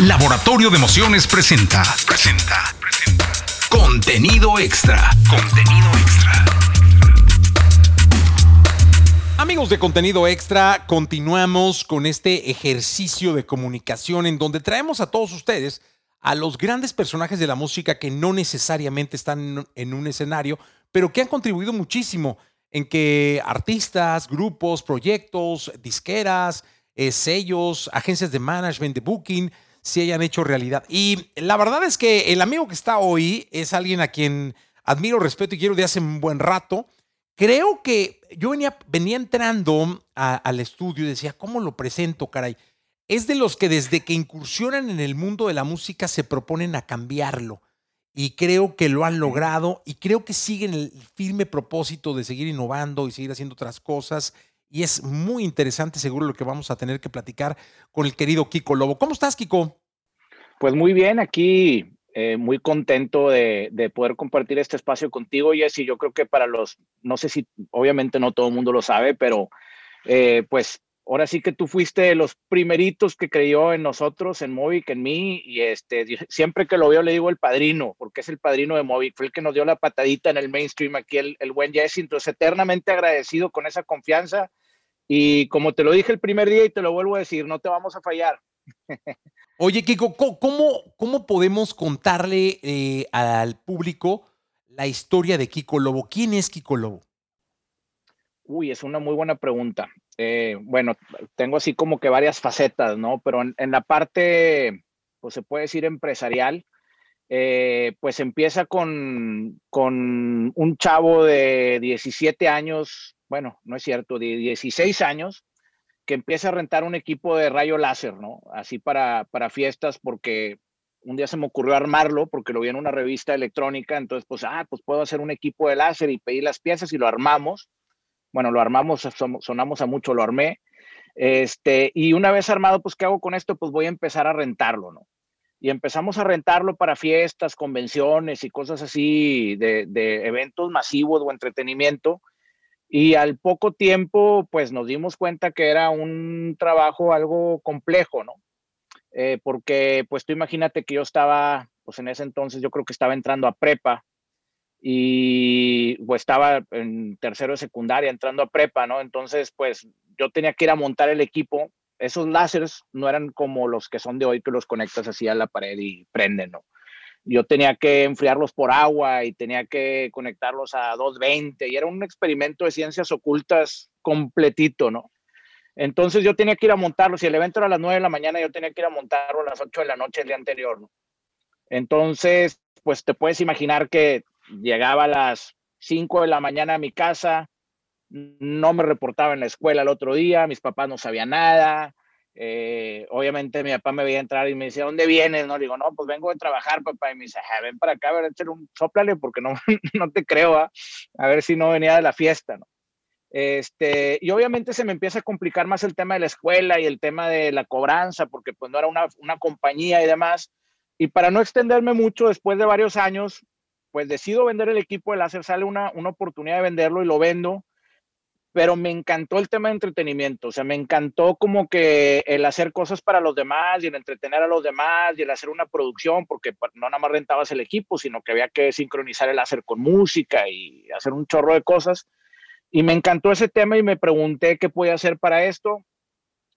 Laboratorio de Emociones presenta. Presenta. Presenta. Contenido extra. Contenido extra. Amigos de Contenido Extra, continuamos con este ejercicio de comunicación en donde traemos a todos ustedes a los grandes personajes de la música que no necesariamente están en un escenario, pero que han contribuido muchísimo en que artistas, grupos, proyectos, disqueras, eh, sellos, agencias de management, de booking, se hayan hecho realidad. Y la verdad es que el amigo que está hoy es alguien a quien admiro, respeto y quiero de hace un buen rato. Creo que yo venía, venía entrando al estudio y decía, ¿cómo lo presento, caray? Es de los que desde que incursionan en el mundo de la música se proponen a cambiarlo. Y creo que lo han logrado y creo que siguen el firme propósito de seguir innovando y seguir haciendo otras cosas y es muy interesante seguro lo que vamos a tener que platicar con el querido Kiko Lobo. ¿Cómo estás, Kiko? Pues muy bien, aquí eh, muy contento de, poder compartir este espacio contigo, Jessy. Yo creo que para los, no sé si, obviamente no todo el mundo lo sabe, pero eh, pues ahora sí que tú fuiste de los primeritos que creyó en nosotros, en Movic, en mí, y este, siempre que lo veo le digo el padrino, porque es el padrino de Movic, fue el que nos dio la patadita en el mainstream aquí, el, el buen Jesse, entonces eternamente agradecido con esa confianza y como te lo dije el primer día y te lo vuelvo a decir, no te vamos a fallar. Oye, Kiko, ¿cómo, cómo podemos contarle eh, al público la historia de Kiko Lobo? ¿Quién es Kiko Lobo? Uy, es una muy buena pregunta. Eh, bueno, tengo así como que varias facetas, ¿no? Pero en, la parte, pues se puede decir empresarial, eh, pues empieza con, con un chavo de 17 años bueno, no es cierto, de 16 años, que empieza a rentar un equipo de rayo láser, ¿no? Así para, para fiestas, porque un día se me ocurrió armarlo, porque lo vi en una revista electrónica, entonces, pues, ah, pues puedo hacer un equipo de láser y pedir las piezas y lo armamos. Bueno, lo armamos, sonamos a mucho, lo armé. Este, y una vez armado, pues, ¿qué hago con esto? Pues voy a empezar a rentarlo, ¿no? Y empezamos a rentarlo para fiestas, convenciones y cosas así de, de eventos masivos o entretenimiento. Y al poco tiempo, pues nos dimos cuenta que era un trabajo algo complejo, ¿no? Eh, porque, pues tú imagínate que yo estaba, pues en ese entonces yo creo que estaba entrando a prepa y pues estaba en tercero de secundaria entrando a prepa, ¿no? Entonces, pues yo tenía que ir a montar el equipo. Esos láseres no eran como los que son de hoy, que los conectas así a la pared y prenden, ¿no? Yo tenía que enfriarlos por agua y tenía que conectarlos a 220 y era un experimento de ciencias ocultas completito, ¿no? Entonces yo tenía que ir a montarlo, si el evento era a las 9 de la mañana, yo tenía que ir a montarlo a las 8 de la noche el día anterior, ¿no? Entonces, pues te puedes imaginar que llegaba a las 5 de la mañana a mi casa, no me reportaba en la escuela el otro día, mis papás no sabían nada, eh, obviamente mi papá me veía entrar y me decía, ¿dónde vienes? No, digo, no, pues vengo de trabajar, papá. Y me dice, ah, ven para acá, a ver, un soplale, porque no, no te creo, ¿ah? a ver si no venía de la fiesta, ¿no? Este, y obviamente se me empieza a complicar más el tema de la escuela y el tema de la cobranza, porque pues no era una, una compañía y demás. Y para no extenderme mucho, después de varios años, pues decido vender el equipo de láser, sale una, una oportunidad de venderlo y lo vendo pero me encantó el tema de entretenimiento, o sea, me encantó como que el hacer cosas para los demás y el entretener a los demás y el hacer una producción, porque pues, no nada más rentabas el equipo, sino que había que sincronizar el hacer con música y hacer un chorro de cosas. Y me encantó ese tema y me pregunté qué podía hacer para esto.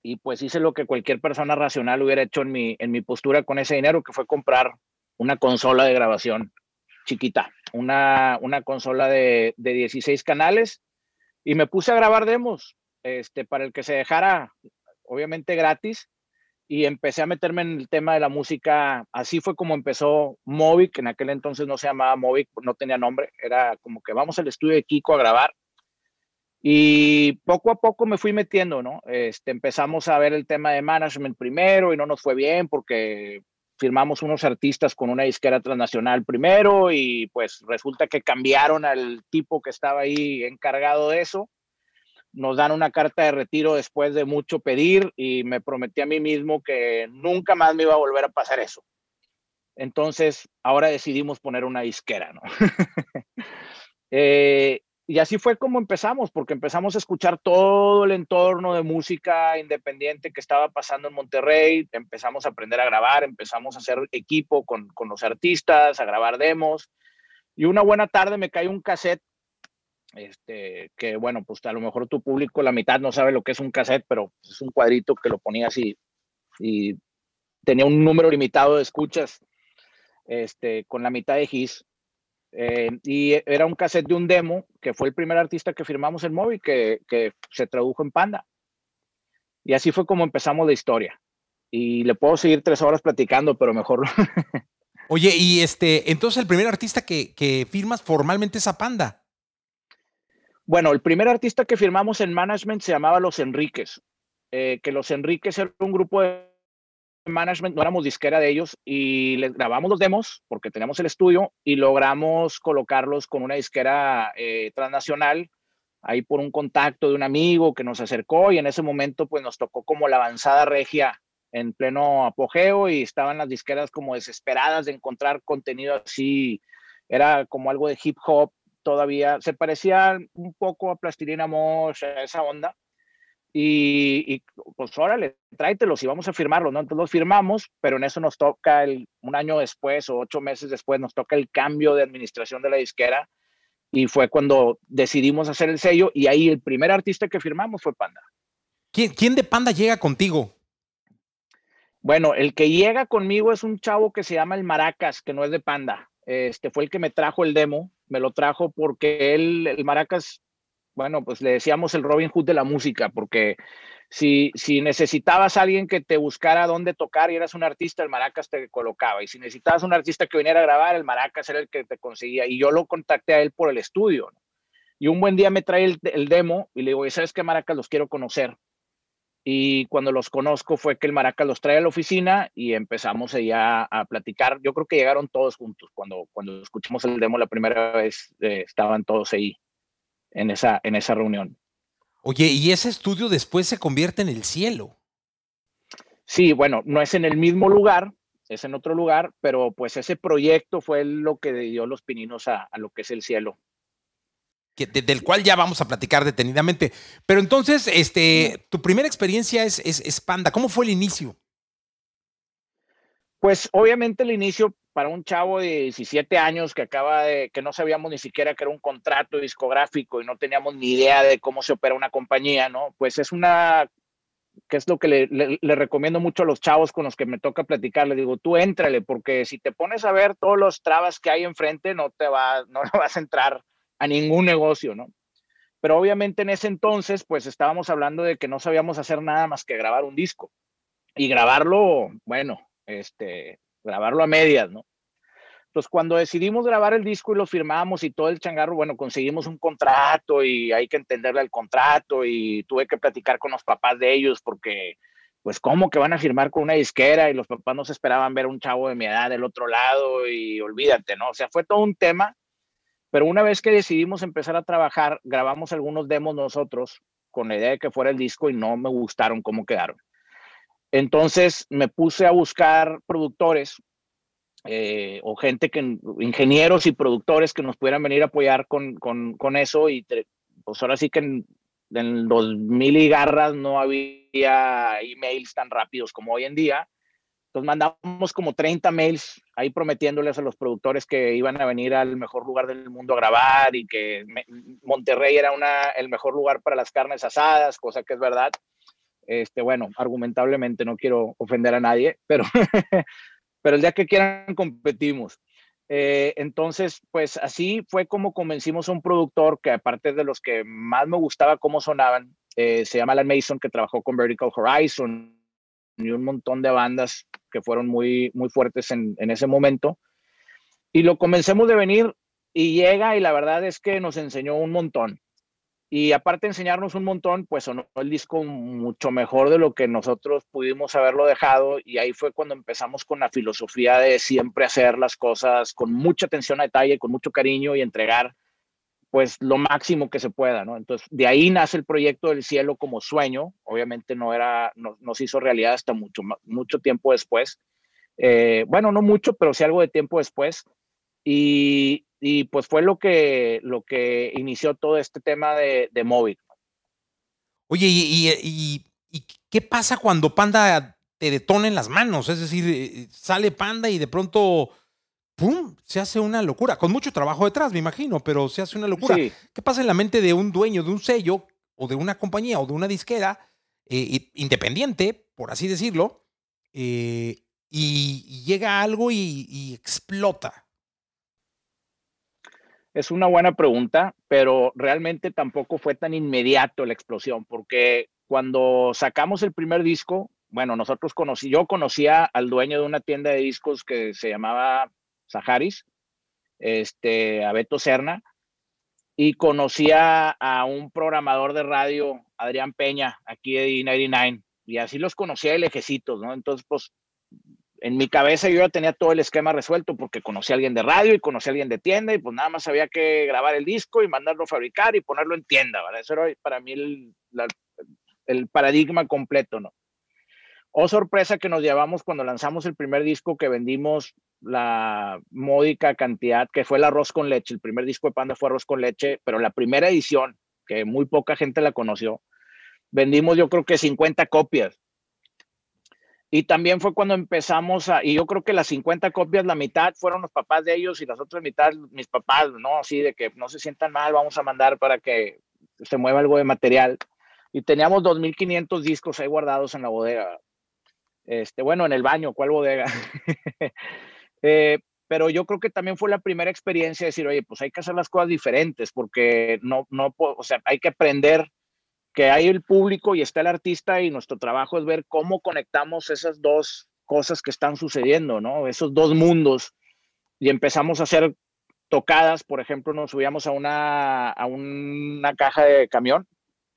Y pues hice lo que cualquier persona racional hubiera hecho en mi, en mi postura con ese dinero, que fue comprar una consola de grabación chiquita, una, una consola de, de 16 canales y me puse a grabar demos este, para el que se dejara, obviamente gratis, y empecé a meterme en el tema de la música. Así fue como empezó Movic, en aquel entonces no se llamaba Movic, no tenía nombre, era como que vamos al estudio de Kiko a grabar. Y poco a poco me fui metiendo, ¿no? Este, empezamos a ver el tema de management primero y no nos fue bien porque firmamos unos artistas con una disquera transnacional primero y pues resulta que cambiaron al tipo que estaba ahí encargado de eso. Nos dan una carta de retiro después de mucho pedir y me prometí a mí mismo que nunca más me iba a volver a pasar eso. Entonces, ahora decidimos poner una disquera, ¿no? Eh, y así fue como empezamos, porque empezamos a escuchar todo el entorno de música independiente que estaba pasando en Monterrey, empezamos a aprender a grabar, empezamos a hacer equipo con, con los artistas, a grabar demos, y una buena tarde me cae un cassette, este, que bueno, pues a lo mejor tu público, la mitad no sabe lo que es un cassette, pero es un cuadrito que lo ponías y, y tenía un número limitado de escuchas, este, con la mitad de his eh, y era un cassette de un demo, que fue el primer artista que firmamos en móvil, que, que, se tradujo en Panda. Y así fue como empezamos la historia. Y le puedo seguir tres horas platicando, pero mejor. Oye, y este, entonces el primer artista que, que firmas formalmente es a Panda. Bueno, el primer artista que firmamos en management se llamaba Los Enríquez, eh, que Los Enríquez era un grupo de management, no éramos disquera de ellos y les grabamos los demos porque teníamos el estudio y logramos colocarlos con una disquera eh, transnacional ahí por un contacto de un amigo que nos acercó y en ese momento pues nos tocó como la avanzada regia en pleno apogeo y estaban las disqueras como desesperadas de encontrar contenido así, era como algo de hip hop todavía, se parecía un poco a Plastilina Mosh, esa onda, y, y, pues órale, tráetelos y vamos a firmarlos, ¿no? Entonces los firmamos, pero en eso nos toca el, un año después o ocho meses después, nos toca el cambio de administración de la disquera y fue cuando decidimos hacer el sello y ahí el primer artista que firmamos fue Panda. ¿Quién, quién de Panda llega contigo? Bueno, el que llega conmigo es un chavo que se llama el Maracas, que no es de Panda. Este fue el que me trajo el demo, me lo trajo porque él, el Maracas, bueno, pues le decíamos el Robin Hood de la música, porque si, si necesitabas a alguien que te buscara dónde tocar y eras un artista, el Maracas te colocaba. Y si necesitabas un artista que viniera a grabar, el Maracas era el que te conseguía. Y yo lo contacté a él por el estudio. Y un buen día me trae el, demo y le digo, ¿sabes qué, Maracas? Los quiero conocer. Y cuando los conozco fue que el Maracas los trae a la oficina y empezamos ya a platicar. Yo creo que llegaron todos juntos. Cuando, cuando escuchamos el demo la primera vez, eh, estaban todos ahí en esa, en esa reunión. Oye, ¿y ese estudio después se convierte en el cielo? Sí, bueno, no es en el mismo lugar, es en otro lugar, pero pues ese proyecto fue lo que dio los pininos a, a lo que es el cielo. Que, de, del cual ya vamos a platicar detenidamente. Pero entonces, este, tu primera experiencia es, es, es Panda. ¿Cómo fue el inicio? Pues obviamente el inicio para un chavo de 17 años que acaba de, que no sabíamos ni siquiera que era un contrato discográfico y no teníamos ni idea de cómo se opera una compañía, ¿no? Pues es una, que es lo que le, le, le recomiendo mucho a los chavos con los que me toca platicar, le digo, tú éntrale, porque si te pones a ver todos los trabas que hay enfrente, no te va, no vas a entrar a ningún negocio, ¿no? Pero obviamente en ese entonces, pues estábamos hablando de que no sabíamos hacer nada más que grabar un disco. Y grabarlo, bueno, este, grabarlo a medias, ¿no? Entonces, cuando decidimos grabar el disco y lo firmamos y todo el changarro, bueno, conseguimos un contrato y hay que entenderle el contrato y tuve que platicar con los papás de ellos porque, pues, ¿cómo que van a firmar con una disquera? Y los papás no se esperaban ver un chavo de mi edad del otro lado y olvídate, ¿no? O sea, fue todo un tema, pero una vez que decidimos empezar a trabajar, grabamos algunos demos nosotros con la idea de que fuera el disco y no me gustaron cómo quedaron. Entonces me puse a buscar productores eh, o gente que, ingenieros y productores que nos pudieran venir a apoyar con, con, eso. Y pues ahora sí que en, en 2000 y garras no había emails tan rápidos como hoy en día. Entonces mandamos como 30 mails ahí prometiéndoles a los productores que iban a venir al mejor lugar del mundo a grabar y que Monterrey era una, el mejor lugar para las carnes asadas, cosa que es verdad. Este, bueno, argumentablemente no quiero ofender a nadie, pero, pero el día que quieran competimos. Eh, entonces, pues así fue como convencimos a un productor que aparte de los que más me gustaba cómo sonaban, eh, se llama Alan Mason, que trabajó con Vertical Horizon y un montón de bandas que fueron muy, muy fuertes en, en ese momento. Y lo convencemos de venir y llega y la verdad es que nos enseñó un montón. Y aparte enseñarnos un montón, pues sonó el disco mucho mejor de lo que nosotros pudimos haberlo dejado. Y ahí fue cuando empezamos con la filosofía de siempre hacer las cosas con mucha atención a detalle, con mucho cariño y entregar pues lo máximo que se pueda. Entonces, de ahí nace el proyecto del cielo como sueño. Obviamente no era, no se hizo realidad hasta mucho, mucho tiempo después. Eh, bueno, no mucho, pero sí algo de tiempo después. Y, y pues fue lo que, lo que inició todo este tema de, de móvil. Oye, y, qué pasa cuando Panda te detona en las manos? Es decir, eh, sale Panda y de pronto, ¡pum!, se hace una locura, con mucho trabajo detrás, me imagino, pero se hace una locura. ¿Qué pasa en la mente de un dueño de un sello o de una compañía o de una disquera eh, independiente, por así decirlo, eh, y, llega algo y explota? Es una buena pregunta, pero realmente tampoco fue tan inmediato la explosión, porque cuando sacamos el primer disco, bueno, nosotros conocí, yo conocía al dueño de una tienda de discos que se llamaba Saharis, este, a Beto Serna, y conocía a un programador de radio, Adrián Peña, aquí de 99, y así los conocía de lejecitos, ¿no? Entonces, pues en mi cabeza yo ya tenía todo el esquema resuelto porque conocí a alguien de radio y conocí a alguien de tienda y pues nada más había que grabar el disco y mandarlo a fabricar y ponerlo en tienda, ¿vale? Eso era para mí el, paradigma completo, ¿no? Oh, sorpresa que nos llevamos cuando lanzamos el primer disco que vendimos la módica cantidad, que fue el arroz con leche. El primer disco de Panda fue arroz con leche, pero la primera edición, que muy poca gente la conoció, vendimos yo creo que 50 copias. Y también fue cuando empezamos a, y yo creo que las 50 copias, la mitad fueron los papás de ellos y las otras mitad mis papás, ¿no? Así de que no se sientan mal, vamos a mandar para que se mueva algo de material. Y teníamos 2.500 discos ahí guardados en la bodega. Este, bueno, en el baño, ¿cuál bodega? eh, pero yo creo que también fue la primera experiencia de decir, oye, pues hay que hacer las cosas diferentes porque no, no, o sea, hay que aprender que hay el público y está el artista y nuestro trabajo es ver cómo conectamos esas dos cosas que están sucediendo, ¿no? Esos dos mundos y empezamos a hacer tocadas, por ejemplo, nos subíamos a una, a una caja de camión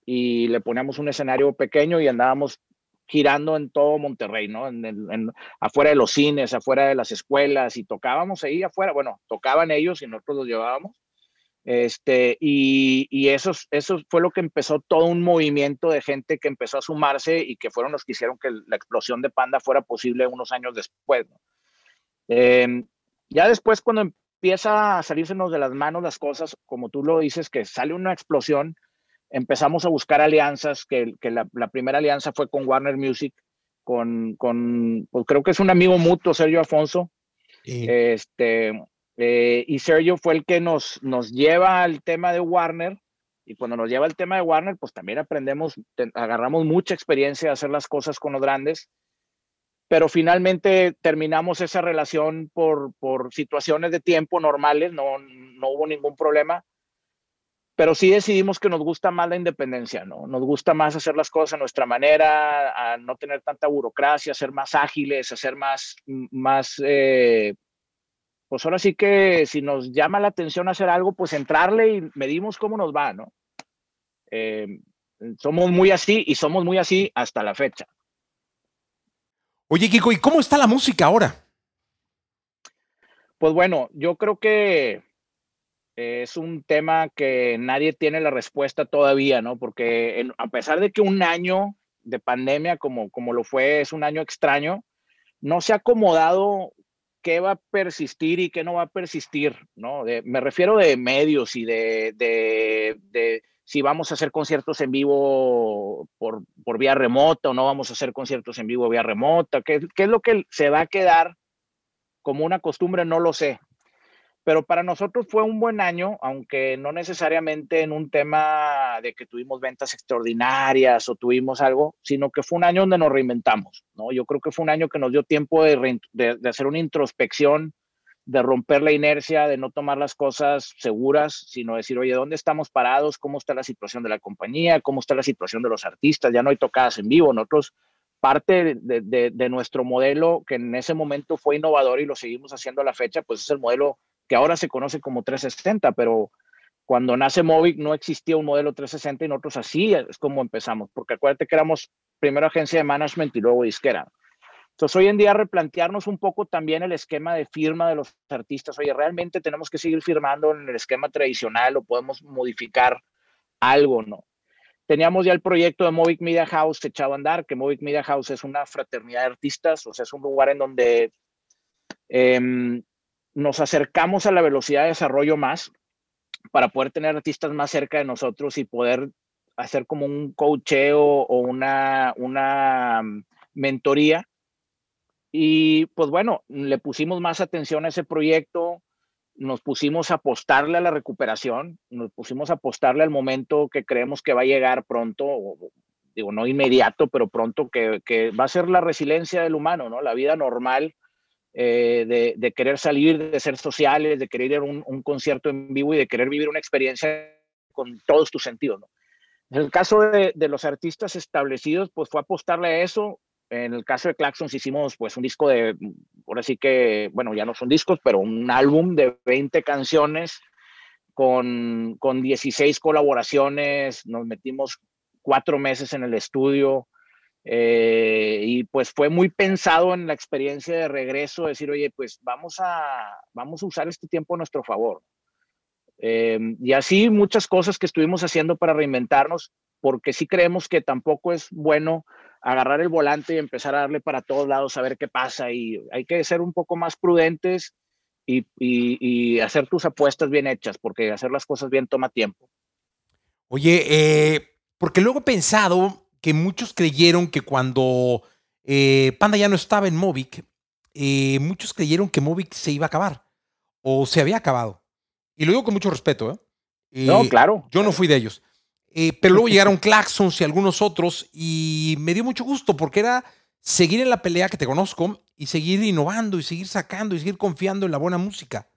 y le poníamos un escenario pequeño y andábamos girando en todo Monterrey, ¿no? En, afuera de los cines, afuera de las escuelas y tocábamos ahí afuera, bueno, tocaban ellos y nosotros los llevábamos este, y, eso, eso fue lo que empezó todo un movimiento de gente que empezó a sumarse y que fueron los que hicieron que la explosión de Panda fuera posible unos años después. Em, ya después, cuando empieza a salírsenos de las manos las cosas, como tú lo dices, que sale una explosión, empezamos a buscar alianzas, que, que la, primera alianza fue con Warner Music, con, con pues creo que es un amigo mutuo, Sergio Afonso. Este, eh, y Sergio fue el que nos, nos lleva al tema de Warner. Y cuando nos lleva al tema de Warner, pues también aprendemos, agarramos mucha experiencia de hacer las cosas con los grandes. Pero finalmente terminamos esa relación por, por situaciones de tiempo normales, no, no hubo ningún problema. Pero sí decidimos que nos gusta más la independencia, ¿no? Nos gusta más hacer las cosas a nuestra manera, a no tener tanta burocracia, ser más ágiles, hacer más, más eh, pues ahora sí que si nos llama la atención hacer algo, pues entrarle y medimos cómo nos va, ¿no? Eh, somos muy así y somos muy así hasta la fecha. Oye, Kiko, ¿y cómo está la música ahora? Pues bueno, yo creo que es un tema que nadie tiene la respuesta todavía, ¿no? Porque a pesar de que un año de pandemia como, como lo fue, es un año extraño, no se ha acomodado qué va a persistir y qué no va a persistir, ¿no? me refiero de medios y de, de, si vamos a hacer conciertos en vivo por, por, vía remota o no vamos a hacer conciertos en vivo vía remota, ¿qué, qué es lo que se va a quedar como una costumbre, no lo sé pero para nosotros fue un buen año, aunque no necesariamente en un tema de que tuvimos ventas extraordinarias o tuvimos algo, sino que fue un año donde nos reinventamos, ¿no? Yo creo que fue un año que nos dio tiempo de, de, hacer una introspección, de romper la inercia, de no tomar las cosas seguras, sino decir, oye, ¿dónde estamos parados? ¿Cómo está la situación de la compañía? ¿Cómo está la situación de los artistas? Ya no hay tocadas en vivo. Nosotros, parte de, de, de, nuestro modelo, que en ese momento fue innovador y lo seguimos haciendo a la fecha, pues es el modelo que ahora se conoce como 360, pero cuando nace Movic no existía un modelo 360 y nosotros así es como empezamos, porque acuérdate que éramos primero agencia de management y luego disquera. Entonces hoy en día replantearnos un poco también el esquema de firma de los artistas. Oye, ¿realmente tenemos que seguir firmando en el esquema tradicional o podemos modificar algo, no? Teníamos ya el proyecto de Movic Media House echado a andar, que Movic Media House es una fraternidad de artistas, o sea, es un lugar en donde eh, nos acercamos a la velocidad de desarrollo más para poder tener artistas más cerca de nosotros y poder hacer como un coacheo o una, una mm, mentoría. Y pues bueno, le pusimos más atención a ese proyecto, nos pusimos a apostarle a la recuperación, nos pusimos a apostarle al momento que creemos que va a llegar pronto, digo, no inmediato, pero pronto, que, que va a ser la resiliencia del humano, ¿no? La vida normal eh, de, querer salir, de ser sociales, de querer ir a un, concierto en vivo y de querer vivir una experiencia con todos tus sentidos. En el caso de, de los artistas establecidos, pues fue apostarle a eso, en el caso de Claxons hicimos pues un disco de, ahora sí que, bueno, ya no son discos, pero un álbum de 20 canciones con, con 16 colaboraciones, nos metimos cuatro meses en el estudio eh, y pues fue muy pensado en la experiencia de regreso, decir, oye, pues vamos a, vamos a usar este tiempo a nuestro favor. Eh, y así muchas cosas que estuvimos haciendo para reinventarnos, porque sí creemos que tampoco es bueno agarrar el volante y empezar a darle para todos lados a ver qué pasa. Y hay que ser un poco más prudentes y, y, hacer tus apuestas bien hechas, porque hacer las cosas bien toma tiempo. Oye, eh, porque luego he pensado que muchos creyeron que cuando eh, Panda ya no estaba en Movic, eh, muchos creyeron que Movic se iba a acabar o se había acabado. Y lo digo con mucho respeto. ¿eh? no, claro. Yo no fui de ellos. Eh, pero luego llegaron Claxons y algunos otros y me dio mucho gusto porque era seguir en la pelea que te conozco y seguir innovando y seguir sacando y seguir confiando en la buena música,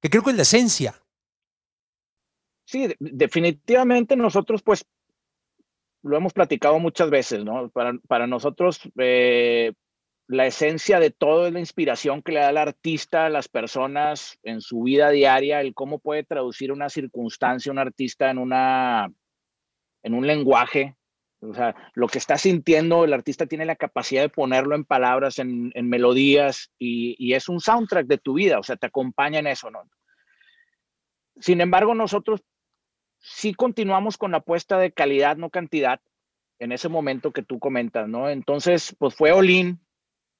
que creo que es la esencia. Sí, definitivamente nosotros pues lo hemos platicado muchas veces, ¿no? Para, para nosotros eh, la esencia de todo es la inspiración que le da el artista a las personas en su vida diaria, el cómo puede traducir una circunstancia un artista en una en un lenguaje. O sea, lo que está sintiendo, el artista tiene la capacidad de ponerlo en palabras, en, en melodías, y, y, es un soundtrack de tu vida, o sea, te acompaña en eso, ¿no? Sin embargo, nosotros sí continuamos con la apuesta de calidad, no cantidad, en ese momento que tú comentas, ¿no? Entonces, pues fue Olin,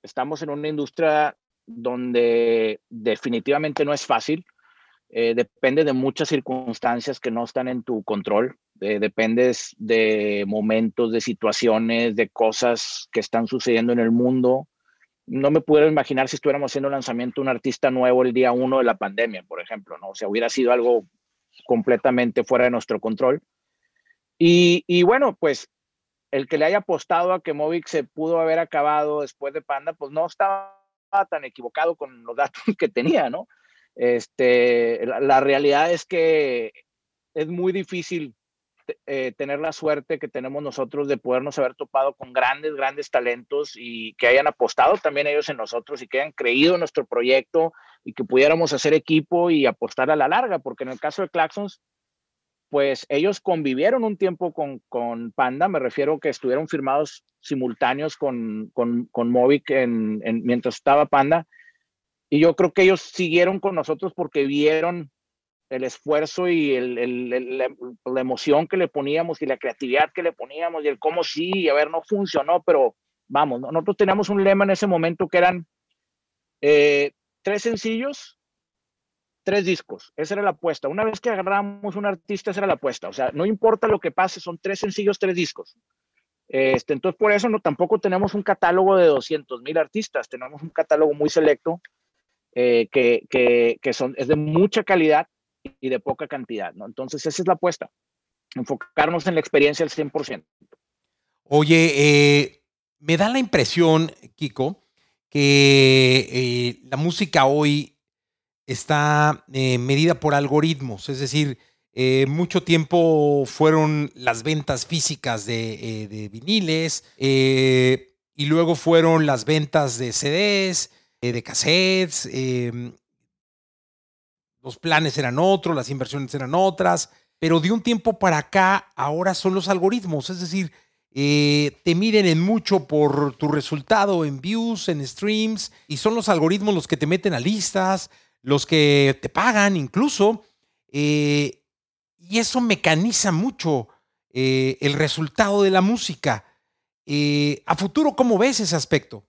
estamos en una industria donde definitivamente no es fácil, eh, depende de muchas circunstancias que no están en tu control, eh, dependes de momentos, de situaciones, de cosas que están sucediendo en el mundo. No me pudiera imaginar si estuviéramos haciendo lanzamiento de un artista nuevo el día uno de la pandemia, por ejemplo, ¿no? O sea, hubiera sido algo completamente fuera de nuestro control. Y, y bueno, pues el que le haya apostado a que Movic se pudo haber acabado después de Panda, pues no estaba tan equivocado con los datos que tenía, ¿no? Este, la, realidad es que es muy difícil eh, tener la suerte que tenemos nosotros de podernos haber topado con grandes, grandes talentos y que hayan apostado también ellos en nosotros y que hayan creído en nuestro proyecto y que pudiéramos hacer equipo y apostar a la larga, porque en el caso de Claxons, pues ellos convivieron un tiempo con, con Panda, me refiero que estuvieron firmados simultáneos con, con, con Movic en, en, mientras estaba Panda. Y yo creo que ellos siguieron con nosotros porque vieron el esfuerzo y el, la, emoción que le poníamos y la creatividad que le poníamos y el cómo sí, a ver, no funcionó, pero vamos, nosotros teníamos un lema en ese momento que eran eh, tres sencillos, tres discos. Esa era la apuesta. Una vez que agarramos un artista, esa era la apuesta. O sea, no importa lo que pase, son tres sencillos, tres discos. Este, entonces, por eso no, tampoco tenemos un catálogo de 200 mil artistas, tenemos un catálogo muy selecto eh, que, que, que, son, es de mucha calidad y de poca cantidad, ¿no? Entonces, esa es la apuesta, enfocarnos en la experiencia al 100%. Oye, eh, me da la impresión, Kiko, que eh, la música hoy está eh, medida por algoritmos, es decir, eh, mucho tiempo fueron las ventas físicas de, de viniles y luego fueron las ventas de CDs de cassettes, eh, los planes eran otros, las inversiones eran otras, pero de un tiempo para acá ahora son los algoritmos, es decir, eh, te miden en mucho por tu resultado en views, en streams, y son los algoritmos los que te meten a listas, los que te pagan incluso, y eso mecaniza mucho el resultado de la música. a futuro, ¿cómo ves ese aspecto?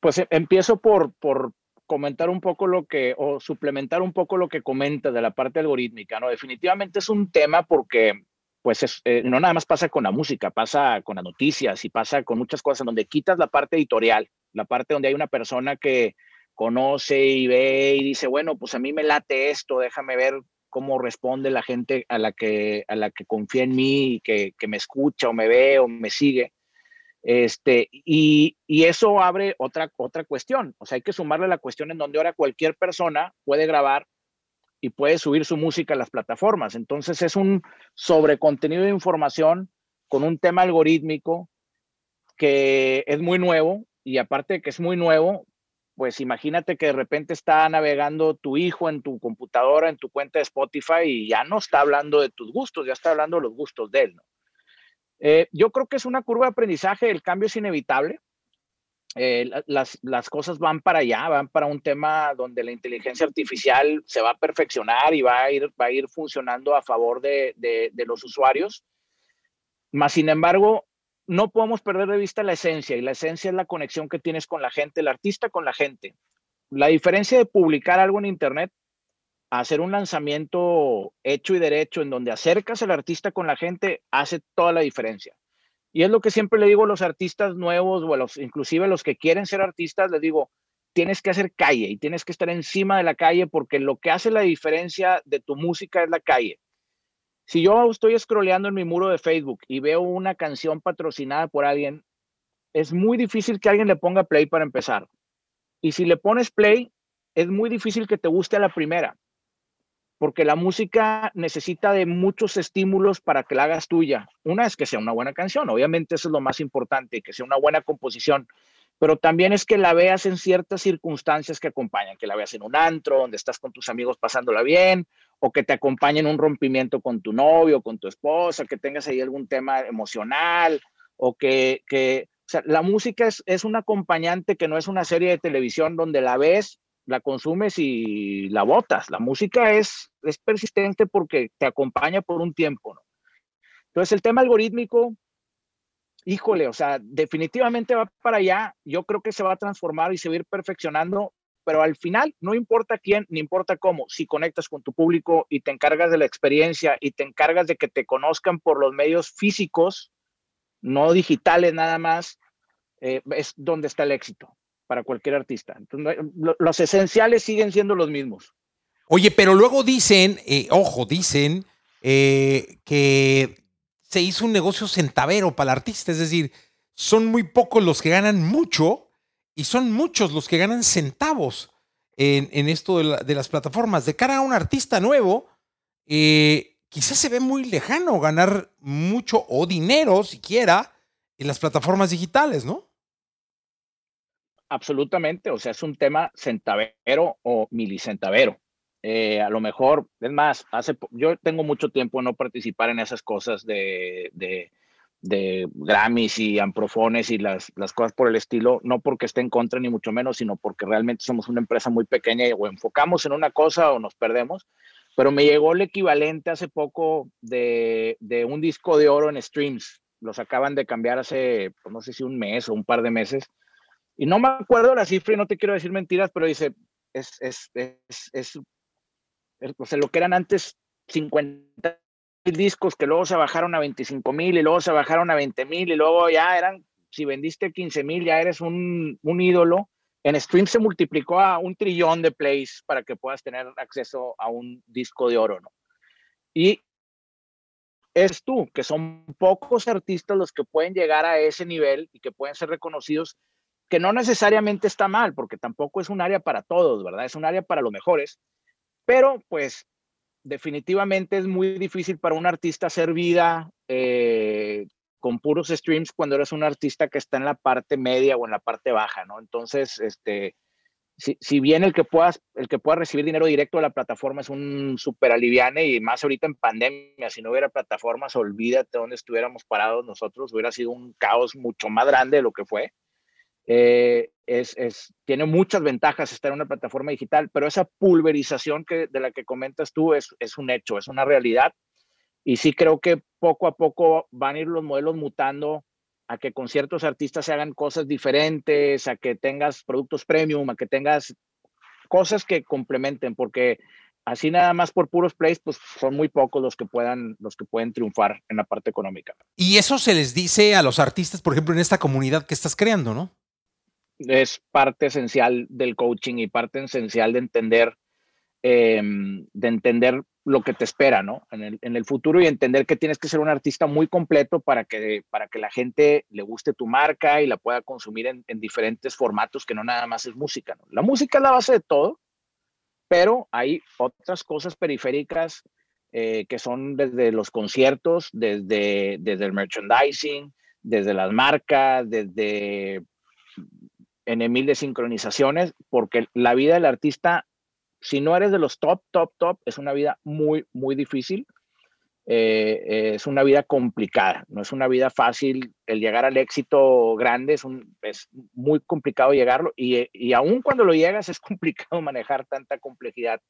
Pues eh, empiezo por comentar un poco lo que, o suplementar un poco lo que comenta de la parte algorítmica, ¿no? Definitivamente es un tema porque, pues, eh, no nada más pasa con la música, pasa con las noticias y pasa con muchas cosas, donde quitas la parte editorial, la parte donde hay una persona que conoce y ve y dice, bueno, pues a mí me late esto, déjame ver cómo responde la gente a la que, a la que confía en mí y que, que me escucha o me ve o me sigue. Este, y, y, eso abre otra, otra cuestión. O sea, hay que sumarle la cuestión en donde ahora cualquier persona puede grabar y puede subir su música a las plataformas. Entonces es un sobrecontenido de información con un tema algorítmico que es muy nuevo y aparte de que es muy nuevo, pues imagínate que de repente está navegando tu hijo en tu computadora, en tu cuenta de Spotify y ya no está hablando de tus gustos, ya está hablando de los gustos de él. ¿no? Eh, yo creo que es una curva de aprendizaje, el cambio es inevitable. Eh, las, las, cosas van para allá, van para un tema donde la inteligencia artificial se va a perfeccionar y va a ir, va a ir funcionando a favor de, de, de los usuarios. Más sin embargo, no podemos perder de vista la esencia y la esencia es la conexión que tienes con la gente, el artista con la gente. La diferencia de publicar algo en Internet hacer un lanzamiento hecho y derecho en donde acercas al artista con la gente hace toda la diferencia. Y es lo que siempre le digo a los artistas nuevos o a los, inclusive a los que quieren ser artistas, les digo, tienes que hacer calle y tienes que estar encima de la calle porque lo que hace la diferencia de tu música es la calle. Si yo estoy scrolleando en mi muro de Facebook y veo una canción patrocinada por alguien, es muy difícil que alguien le ponga play para empezar. Y si le pones play, es muy difícil que te guste a la primera porque la música necesita de muchos estímulos para que la hagas tuya. Una es que sea una buena canción, obviamente eso es lo más importante, que sea una buena composición, pero también es que la veas en ciertas circunstancias que acompañan, que la veas en un antro, donde estás con tus amigos pasándola bien, o que te acompañen un rompimiento con tu novio, con tu esposa, que tengas ahí algún tema emocional, o que, o sea, la música es, es un acompañante que no es una serie de televisión donde la ves la consumes y la botas. La música es, es persistente porque te acompaña por un tiempo, ¿no? Entonces, el tema algorítmico, híjole, o sea, definitivamente va para allá. Yo creo que se va a transformar y se va a ir perfeccionando, pero al final no importa quién, ni importa cómo, si conectas con tu público y te encargas de la experiencia y te encargas de que te conozcan por los medios físicos, no digitales nada más, eh, es donde está el éxito para cualquier artista. Entonces, los esenciales siguen siendo los mismos. Oye, pero luego dicen, eh, ojo, dicen eh, que se hizo un negocio centavero para el artista, es decir, son muy pocos los que ganan mucho y son muchos los que ganan centavos en, esto de, las plataformas. De cara a un artista nuevo, eh, quizás se ve muy lejano ganar mucho o dinero siquiera en las plataformas digitales, ¿no? Absolutamente, o sea, es un tema centavero o milicentavero. Eh, a lo mejor, es más, hace, yo tengo mucho tiempo no participar en esas cosas de, de, de Grammys y Amprofones y las, las cosas por el estilo, no porque esté en contra ni mucho menos, sino porque realmente somos una empresa muy pequeña y o enfocamos en una cosa o nos perdemos. Pero me llegó el equivalente hace poco de, de un disco de oro en streams. Los acaban de cambiar hace, pues, no sé si un mes o un par de meses y no me acuerdo la cifra y no te quiero decir mentiras, pero dice, es, es, es, es, o sea, lo que eran antes 50 mil discos que luego se bajaron a 25 mil y luego se bajaron a 20 mil y luego ya eran, si vendiste 15 mil ya eres un, un ídolo. En stream se multiplicó a un trillón de plays para que puedas tener acceso a un disco de oro, ¿no? Y es tú, que son pocos artistas los que pueden llegar a ese nivel y que pueden ser reconocidos que no necesariamente está mal, porque tampoco es un área para todos, ¿verdad? Es un área para los mejores, pero pues definitivamente es muy difícil para un artista hacer vida eh, con puros streams cuando eres un artista que está en la parte media o en la parte baja, ¿no? Entonces, este, si, si bien el que, puedas, el que pueda recibir dinero directo de la plataforma es un súper aliviane y más ahorita en pandemia, si no hubiera plataformas, olvídate dónde estuviéramos parados nosotros, hubiera sido un caos mucho más grande de lo que fue. Eh, es, es, tiene muchas ventajas estar en una plataforma digital, pero esa pulverización que, de la que comentas tú es, un hecho, es una realidad. Y sí creo que poco a poco van a ir los modelos mutando a que con ciertos artistas se hagan cosas diferentes, a que tengas productos premium, a que tengas cosas que complementen, porque así nada más por puros plays, pues son muy pocos los que puedan, los que pueden triunfar en la parte económica. Y eso se les dice a los artistas, por ejemplo, en esta comunidad que estás creando, ¿no? Es parte esencial del coaching y parte esencial de entender, em, de entender lo que te espera, ¿no? En el, en el, futuro y entender que tienes que ser un artista muy completo para que, para que la gente le guste tu marca y la pueda consumir en, en diferentes formatos que no nada más es música, ¿no? La música es la base de todo, pero hay otras cosas periféricas eh, que son desde los conciertos, desde, desde el merchandising, desde las marcas, desde en mil de sincronizaciones, porque la vida del artista, si no eres de los top, top, top, es una vida muy, muy difícil eh, es una vida complicada, no es una vida fácil. El llegar al éxito grande es, un, es muy complicado llegarlo y, y aún cuando lo llegas es complicado manejar tanta complejidad.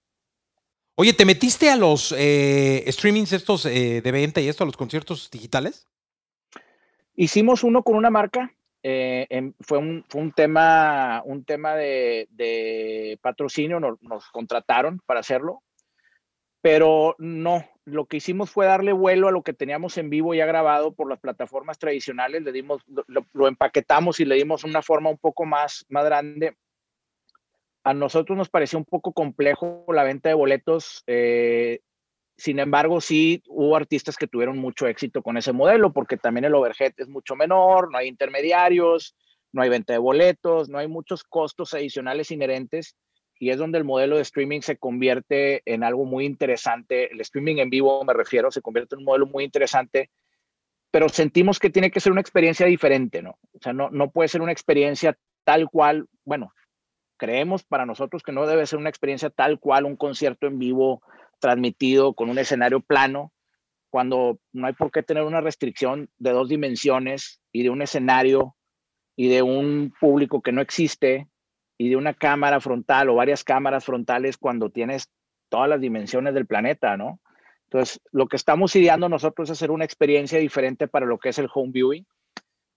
Oye, ¿te metiste a los eh, streamings estos eh, de venta y esto, a los conciertos digitales? Hicimos uno con una marca. Eh, fue, un, fue, un, tema, un tema de, patrocinio, nos, nos, contrataron para hacerlo, pero no, lo que hicimos fue darle vuelo a lo que teníamos en vivo ya grabado por las plataformas tradicionales, le dimos, lo, empaquetamos y le dimos una forma un poco más, más grande. A nosotros nos pareció un poco complejo la venta de boletos, eh, sin embargo, sí hubo artistas que tuvieron mucho éxito con ese modelo, porque también el overhead es mucho menor, no hay intermediarios, no hay venta de boletos, no hay muchos costos adicionales inherentes y es donde el modelo de streaming se convierte en algo muy interesante. El streaming en vivo, me refiero, se convierte en un modelo muy interesante, pero sentimos que tiene que ser una experiencia diferente, ¿no? O sea, no, no puede ser una experiencia tal cual, bueno, creemos para nosotros que no debe ser una experiencia tal cual un concierto en vivo transmitido con un escenario plano, cuando no hay por qué tener una restricción de dos dimensiones y de un escenario y de un público que no existe y de una cámara frontal o varias cámaras frontales cuando tienes todas las dimensiones del planeta, ¿no? Entonces, lo que estamos ideando nosotros es hacer una experiencia diferente para lo que es el home viewing.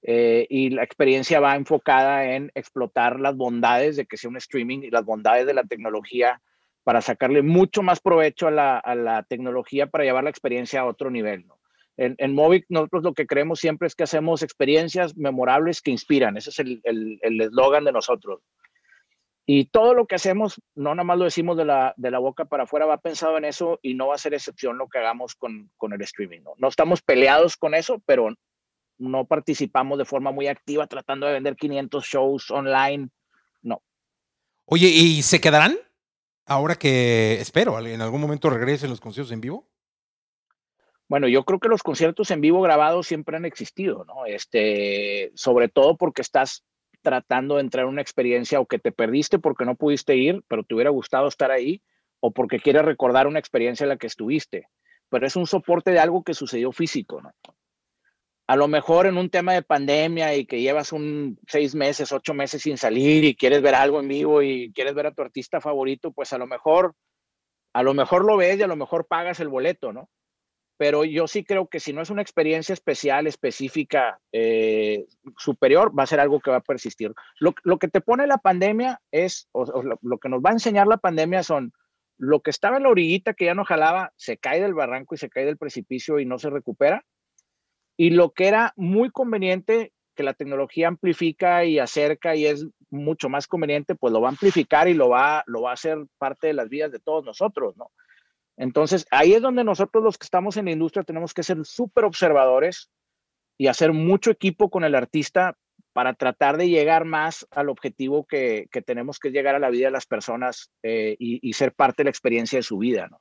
Eh, y la experiencia va enfocada en explotar las bondades de que sea un streaming y las bondades de la tecnología para sacarle mucho más provecho a la, a la tecnología para llevar la experiencia a otro nivel. ¿no? En, en Movic nosotros lo que creemos siempre es que hacemos experiencias memorables que inspiran. Ese es el eslogan el, el de nosotros. Y todo lo que hacemos, no nada más lo decimos de la, de la boca para afuera, va pensado en eso y no va a ser excepción lo que hagamos con, con el streaming. ¿no? no estamos peleados con eso, pero no participamos de forma muy activa tratando de vender 500 shows online. No. Oye, ¿y se quedarán? Ahora que espero, en algún momento regresen los conciertos en vivo. Bueno, yo creo que los conciertos en vivo grabados siempre han existido, ¿no? Este, sobre todo porque estás tratando de entrar en una experiencia o que te perdiste porque no pudiste ir, pero te hubiera gustado estar ahí, o porque quieres recordar una experiencia en la que estuviste. Pero es un soporte de algo que sucedió físico, ¿no? A lo mejor en un tema de pandemia y que llevas un seis meses, ocho meses sin salir y quieres ver algo en vivo y quieres ver a tu artista favorito, pues a lo mejor, a lo mejor lo ves y a lo mejor pagas el boleto, ¿no? pero yo sí creo que si no es una experiencia especial, específica, eh, superior, va a ser algo que va a persistir. Lo, que te pone la pandemia es, o, lo, que nos va a enseñar la pandemia son lo que estaba en la orillita que ya no jalaba, se cae del barranco y se cae del precipicio y no se recupera. Y lo que era muy conveniente, que la tecnología amplifica y acerca y es mucho más conveniente, pues lo va a amplificar y lo va, lo va a hacer parte de las vidas de todos nosotros, ¿no? Entonces, ahí es donde nosotros los que estamos en la industria tenemos que ser súper observadores y hacer mucho equipo con el artista para tratar de llegar más al objetivo que, tenemos que llegar a la vida de las personas eh, y, y, ser parte de la experiencia de su vida, ¿no?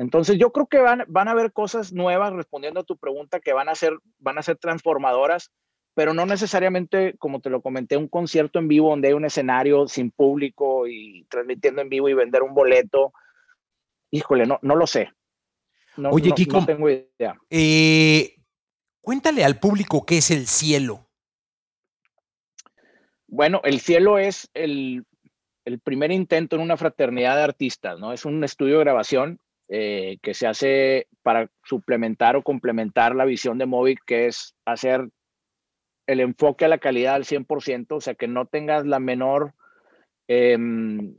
Entonces, yo creo que van, van a haber cosas nuevas respondiendo a tu pregunta que van a ser, van a ser transformadoras, pero no necesariamente, como te lo comenté, un concierto en vivo donde hay un escenario sin público y transmitiendo en vivo y vender un boleto Híjole, no, no lo sé. No, Oye, Kiko, no tengo idea. Eh, cuéntale al público qué es el cielo. Bueno, el cielo es el, el, primer intento en una fraternidad de artistas, ¿no? Es un estudio de grabación eh, que se hace para suplementar o complementar la visión de Movic, que es hacer el enfoque a la calidad al 100%, o sea, que no tengas la menor... Em,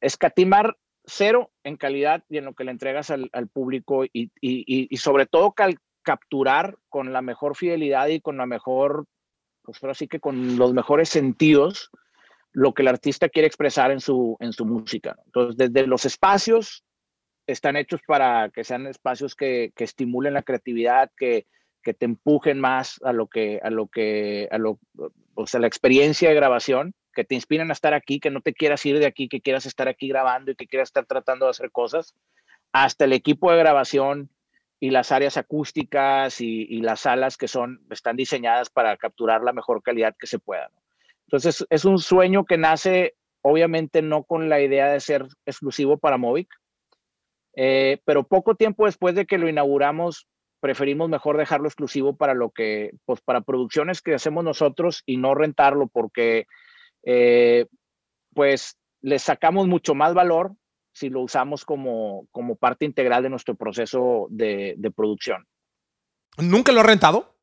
escatimar cero en calidad y en lo que le entregas al, público y, sobre todo capturar con la mejor fidelidad y con la mejor, pues ahora sí que con los mejores sentidos lo que el artista quiere expresar en su, en su música. Entonces, desde los espacios están hechos para que sean espacios que, estimulen la creatividad, que, que, te empujen más a lo que, a lo que, a lo, o sea, la experiencia de grabación que te inspiran a estar aquí, que no te quieras ir de aquí, que quieras estar aquí grabando y que quieras estar tratando de hacer cosas, hasta el equipo de grabación y las áreas acústicas y, las salas que son, están diseñadas para capturar la mejor calidad que se pueda. Entonces, es un sueño que nace, obviamente, no con la idea de ser exclusivo para Movic, eh, pero poco tiempo después de que lo inauguramos, preferimos mejor dejarlo exclusivo para lo que, pues para producciones que hacemos nosotros y no rentarlo porque eh, pues le sacamos mucho más valor si lo usamos como, como parte integral de nuestro proceso de, producción. ¿Nunca lo ha rentado?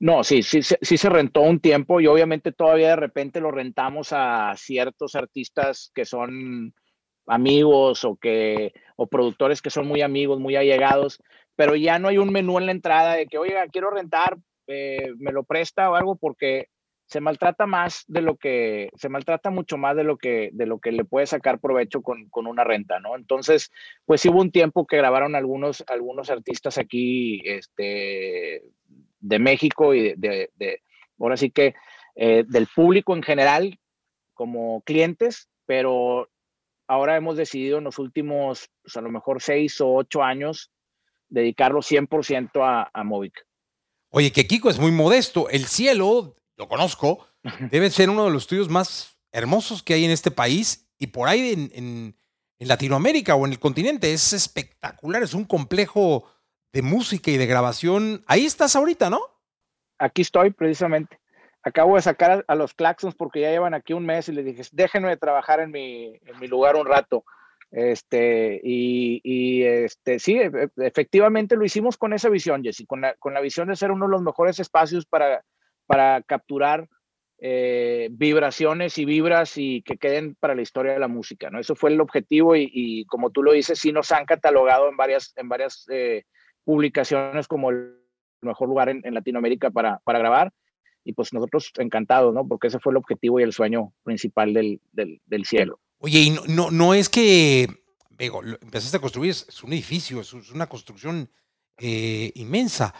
No, sí, sí, sí, se rentó un tiempo y obviamente todavía de repente lo rentamos a ciertos artistas que son amigos o que o productores que son muy amigos, muy allegados, pero ya no hay un menú en la entrada de que, oiga, quiero rentar, eh, me lo presta o algo porque se maltrata más de lo que, se maltrata mucho más de lo que, de lo que le puede sacar provecho con, una renta, ¿no? Entonces, pues hubo un tiempo que grabaron algunos, algunos artistas aquí, este, de México y de, ahora sí que eh, del público en general como clientes, pero ahora hemos decidido en los últimos, pues a lo mejor seis o ocho años, dedicarlo 100% a, a Movic. Oye, que Kiko es muy modesto. El cielo lo conozco, debe ser uno de los estudios más hermosos que hay en este país y por ahí en, Latinoamérica o en el continente. Es espectacular, es un complejo de música y de grabación. Ahí estás ahorita, ¿no? Aquí estoy precisamente. Acabo de sacar a, los Claxons porque ya llevan aquí un mes y les dije, déjenme trabajar en mi, en mi lugar un rato. Este, y, este, sí, e, e, efectivamente lo hicimos con esa visión, Jessy, con la, con la visión de ser uno de los mejores espacios para, para capturar eh, vibraciones y vibras y que queden para la historia de la música, ¿no? Eso fue el objetivo y, como tú lo dices, sí nos han catalogado en varias, en varias eh, publicaciones como el mejor lugar en, Latinoamérica para, para, grabar y pues nosotros encantados, ¿no? Porque ese fue el objetivo y el sueño principal del, del, cielo. Oye, y no, no, es que, digo, empezaste a construir, es, un edificio, es, una construcción eh, inmensa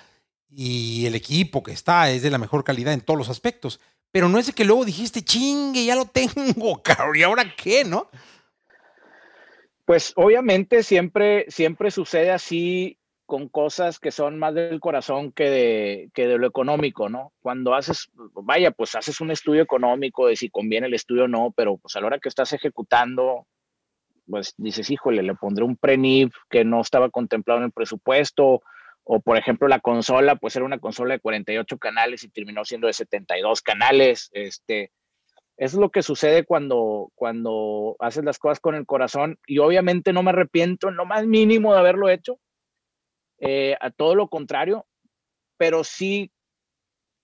y el equipo que está es de la mejor calidad en todos los aspectos. Pero no es de que luego dijiste, chingue, ya lo tengo, cabrón, ¿y ahora qué, no? Pues obviamente siempre, siempre sucede así con cosas que son más del corazón que de, que de lo económico, ¿no? Cuando haces, vaya, pues haces un estudio económico de si conviene el estudio o no, pero pues a la hora que estás ejecutando, pues dices, híjole, le pondré un pre que no estaba contemplado en el presupuesto, o por ejemplo la consola, pues era una consola de 48 canales y terminó siendo de 72 canales. Este, es lo que sucede cuando, cuando haces las cosas con el corazón y obviamente no me arrepiento en lo más mínimo de haberlo hecho, eh, a todo lo contrario, pero sí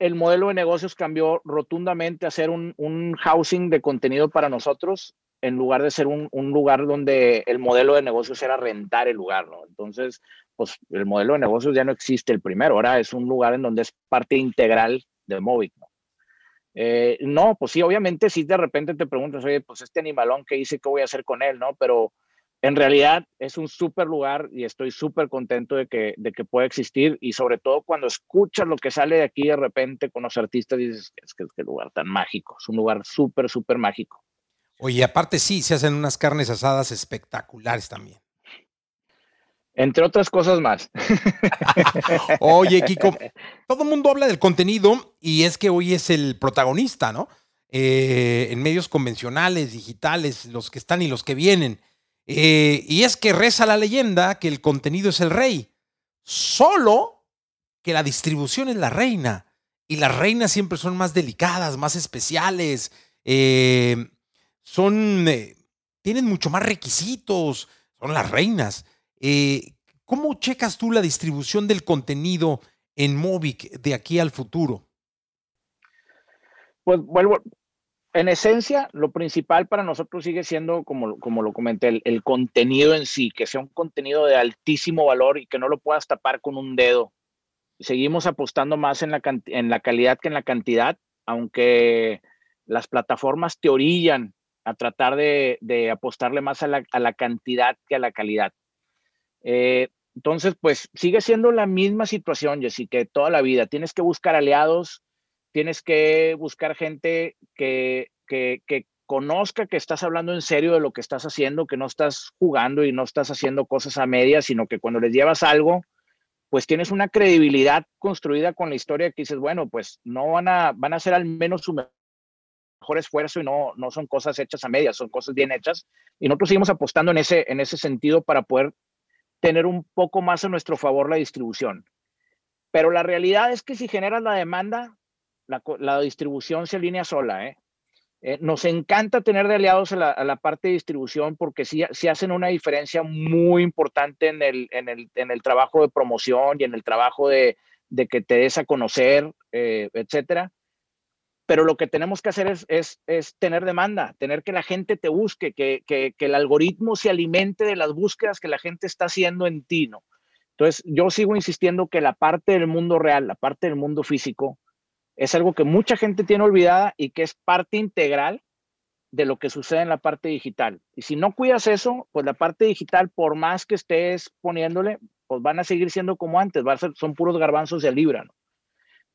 el modelo de negocios cambió rotundamente a ser un, un housing de contenido para nosotros en lugar de ser un, un, lugar donde el modelo de negocios era rentar el lugar, ¿no? Entonces, pues el modelo de negocios ya no existe el primero, ahora es un lugar en donde es parte integral de Movic, ¿no? Eh, no, pues sí, obviamente si de repente te preguntas, oye, pues este animalón que hice, ¿qué voy a hacer con él, no? Pero en realidad es un súper lugar y estoy súper contento de que, de que pueda existir y sobre todo cuando escuchas lo que sale de aquí de repente con los artistas dices, es que es que lugar tan mágico, es un lugar súper, súper mágico. Oye, aparte sí, se hacen unas carnes asadas espectaculares también. Entre otras cosas más. Oye, Kiko, todo el mundo habla del contenido y es que hoy es el protagonista, ¿no? Eh, en medios convencionales, digitales, los que están y los que vienen. Eh, y es que reza la leyenda que el contenido es el rey, solo que la distribución es la reina. Y las reinas siempre son más delicadas, más especiales. Eh, son, eh, tienen mucho más requisitos, son las reinas. ¿Cómo checas tú la distribución del contenido en Movic de aquí al futuro? Pues vuelvo, en esencia, lo principal para nosotros sigue siendo, como, como lo comenté, el, contenido en sí, que sea un contenido de altísimo valor y que no lo puedas tapar con un dedo. Seguimos apostando más en la, en la calidad que en la cantidad, aunque las plataformas te orillan a tratar de, apostarle más a la, cantidad que a la calidad. Eh, entonces, pues sigue siendo la misma situación, Jessy, que toda la vida. Tienes que buscar aliados, tienes que buscar gente que, que, conozca que estás hablando en serio de lo que estás haciendo, que no estás jugando y no estás haciendo cosas a medias, sino que cuando les llevas algo, pues tienes una credibilidad construida con la historia que dices, bueno, pues no van a, van a hacer al menos su mejor esfuerzo y no, no son cosas hechas a medias, son cosas bien hechas. Y nosotros seguimos apostando en ese, en ese sentido para poder tener un poco más a nuestro favor la distribución. Pero la realidad es que si generas la demanda, la, distribución se alinea sola. ¿eh? ¿eh? nos encanta tener de aliados a la, parte de distribución porque sí, hacen una diferencia muy importante en el, en el, en el trabajo de promoción y en el trabajo de, de que te des a conocer, eh, etcétera pero lo que tenemos que hacer es, es, es, tener demanda, tener que la gente te busque, que, que, el algoritmo se alimente de las búsquedas que la gente está haciendo en ti, ¿no? Entonces, yo sigo insistiendo que la parte del mundo real, la parte del mundo físico, es algo que mucha gente tiene olvidada y que es parte integral de lo que sucede en la parte digital. Y si no cuidas eso, pues la parte digital, por más que estés poniéndole, pues van a seguir siendo como antes, son puros garbanzos de libra, ¿no?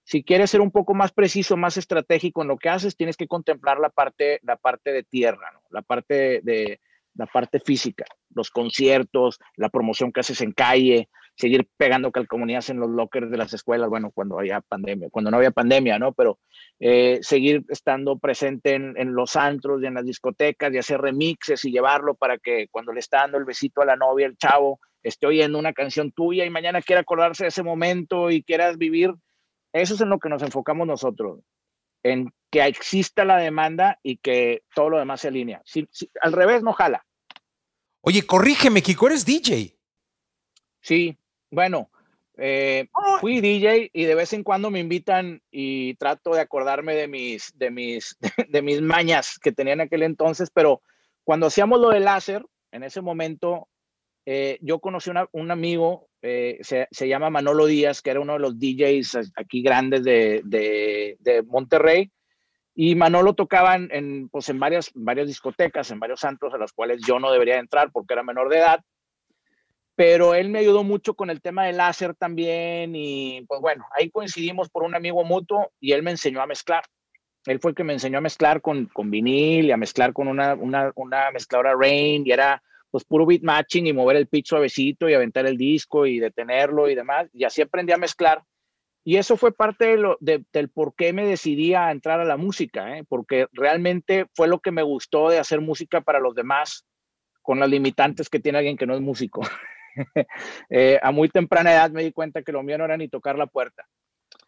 Si quieres ser un poco más preciso, más estratégico en lo que haces, tienes que contemplar la parte, la parte de tierra, la, parte de, la parte física, los conciertos, la promoción que haces en calle, seguir pegando calcomanías en los lockers de las escuelas, bueno, cuando había pandemia, cuando no había pandemia, ¿no? Pero eh, seguir estando presente en, en, los antros y en las discotecas y hacer remixes y llevarlo para que cuando le está dando el besito a la novia, el chavo, esté oyendo una canción tuya y mañana quiera acordarse de ese momento y quieras vivir eso es en lo que nos enfocamos nosotros, en que exista la demanda y que todo lo demás se alinea. Si, al revés, no jala. Oye, corrígeme, Kiko, eres DJ. Sí, bueno, eh, fui DJ y de vez en cuando me invitan y trato de acordarme de mis, de mis, de mis mañas que tenía en aquel entonces, pero cuando hacíamos lo del láser, en ese momento eh, yo conocí un amigo, eh, se, llama Manolo Díaz, que era uno de los DJs aquí grandes de, de, Monterrey. Y Manolo tocaba en, pues en varias, varias discotecas, en varios santos a los cuales yo no debería entrar porque era menor de edad. Pero él me ayudó mucho con el tema del láser también. Y pues bueno, ahí coincidimos por un amigo mutuo y él me enseñó a mezclar. Él fue el que me enseñó a mezclar con, con vinil y a mezclar con una, una, una mezcladora Rain y era pues puro beat matching y mover el pitch suavecito y aventar el disco y detenerlo y demás. Y así aprendí a mezclar. Y eso fue parte del por qué me decidí a entrar a la música, ¿eh? porque realmente fue lo que me gustó de hacer música para los demás, con las limitantes que tiene alguien que no es músico. Eh, a muy temprana edad me di cuenta que lo mío no era ni tocar la puerta.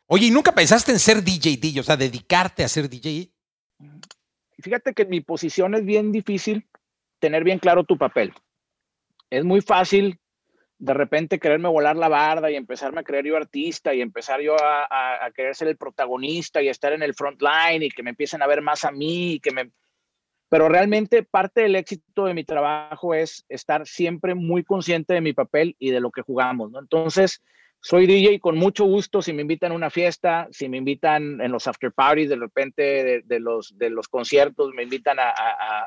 Oye, ¿y nunca pensaste en ser DJ, DJ? O sea, dedicarte a ser DJ. Fíjate que mi posición es bien difícil tener bien claro tu papel. Es muy fácil de repente quererme volar la barda y empezarme a creer yo artista y empezar yo a, querer ser el protagonista y estar en el front line y que me empiecen a ver más a mí y que me... Pero realmente parte del éxito de mi trabajo es estar siempre muy consciente de mi papel y de lo que jugamos, ¿no? Entonces, soy DJ con mucho gusto si me invitan a una fiesta, si me invitan en los after parties de repente de, los, de los conciertos, me invitan a,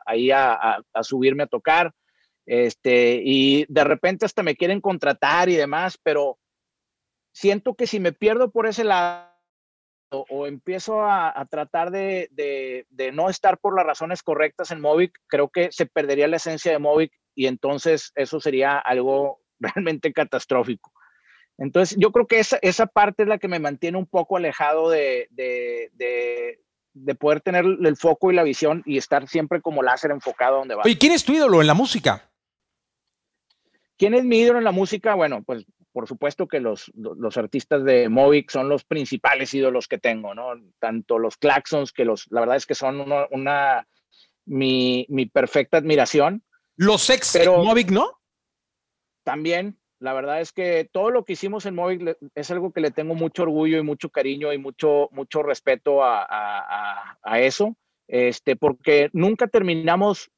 a, subirme a tocar, este, y de repente hasta me quieren contratar y demás, pero siento que si me pierdo por ese lado o, empiezo a, tratar de, de, no estar por las razones correctas en Movic, creo que se perdería la esencia de Movic y entonces eso sería algo realmente catastrófico. Entonces, yo creo que esa, esa parte es la que me mantiene un poco alejado de, de, de, poder tener el foco y la visión y estar siempre como láser enfocado donde va. ¿Y quién es tu ídolo en la música? ¿Quién es mi ídolo en la música? Bueno, pues por supuesto que los, los artistas de Movic son los principales ídolos que tengo, ¿no? Tanto los Claxons, que los, la verdad es que son una, mi, mi, perfecta admiración. Los ex pero, Movic, ¿no? También, La verdad es que todo lo que hicimos en Móvil es algo que le tengo mucho orgullo y mucho cariño y mucho, mucho respeto a, a, a eso, este, porque nunca terminamos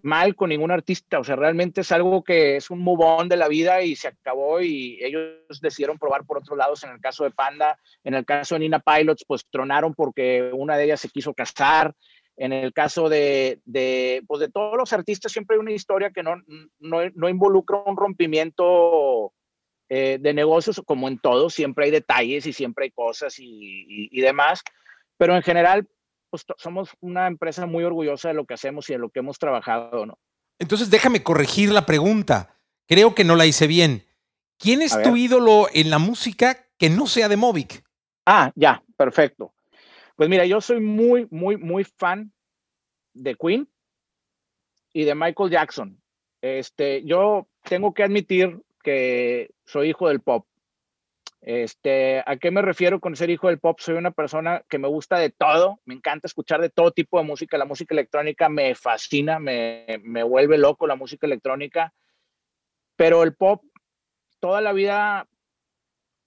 mal con ningún artista, o sea, realmente es algo que es un move de la vida y se acabó y ellos decidieron probar por otros lados, en el caso de Panda, en el caso de Nina Pilots, pues tronaron porque una de ellas se quiso casar, en el caso de, de, pues de todos los artistas siempre hay una historia que no, no, no involucra un rompimiento eh, de negocios, como en todo, siempre hay detalles y siempre hay cosas y demás, pero en general pues somos una empresa muy orgullosa de lo que hacemos y de lo que hemos trabajado, ¿no? Entonces déjame corregir la pregunta. Creo que no la hice bien. ¿Quién es tu ídolo en la música que no sea de Movic? Ah, ya, perfecto. Pues mira, yo soy muy, muy, muy fan de Queen y de Michael Jackson. Este, yo tengo que admitir que soy hijo del pop. Este, ¿A qué me refiero con ser hijo del pop? Soy una persona que me gusta de todo, me encanta escuchar de todo tipo de música. La música electrónica me fascina, me, me vuelve loco la música electrónica, pero el pop toda la vida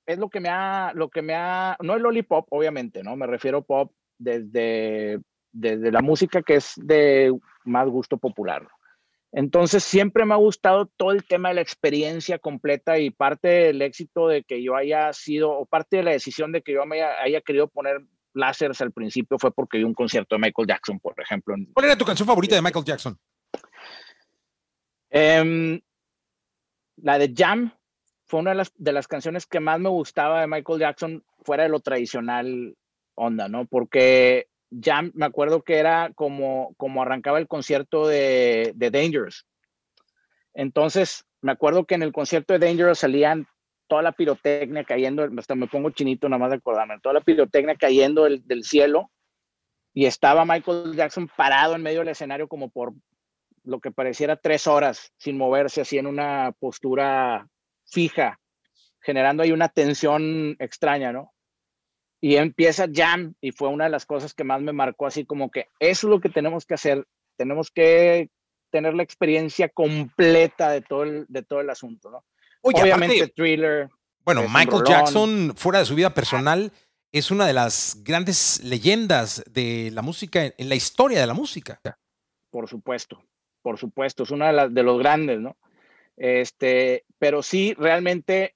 es lo que me ha, lo que me ha, no el lollipop, obviamente, ¿no? Me refiero pop desde, desde la música que es de más gusto popular. Entonces siempre me ha gustado todo el tema de la experiencia completa y parte del éxito de que yo haya sido, o parte de la decisión de que yo me haya, querido poner láseres al principio fue porque vi un concierto de Michael Jackson, por ejemplo. ¿Cuál era tu canción favorita de Michael Jackson? Um, la de Jam fue una de las, de las canciones que más me gustaba de Michael Jackson fuera de lo tradicional onda, ¿no? Porque ya me acuerdo que era como, como arrancaba el concierto de, de Dangerous. Entonces, me acuerdo que en el concierto de Dangerous salían toda la pirotecnia cayendo, hasta me pongo chinito nada más de acordarme, toda la pirotecnia cayendo del, del cielo y estaba Michael Jackson parado en medio del escenario como por lo que pareciera tres horas sin moverse, así en una postura fija, generando ahí una tensión extraña, ¿no? Y empieza Jam y fue una de las cosas que más me marcó así como que eso es lo que tenemos que hacer, tenemos que tener la experiencia completa de todo el, de todo el asunto, ¿no? Obviamente Thriller. Bueno, Michael Jackson fuera de su vida personal es una de las grandes leyendas de la música en la historia de la música. Por supuesto, por supuesto, es una de, las, de los grandes, ¿no? Este, pero sí, realmente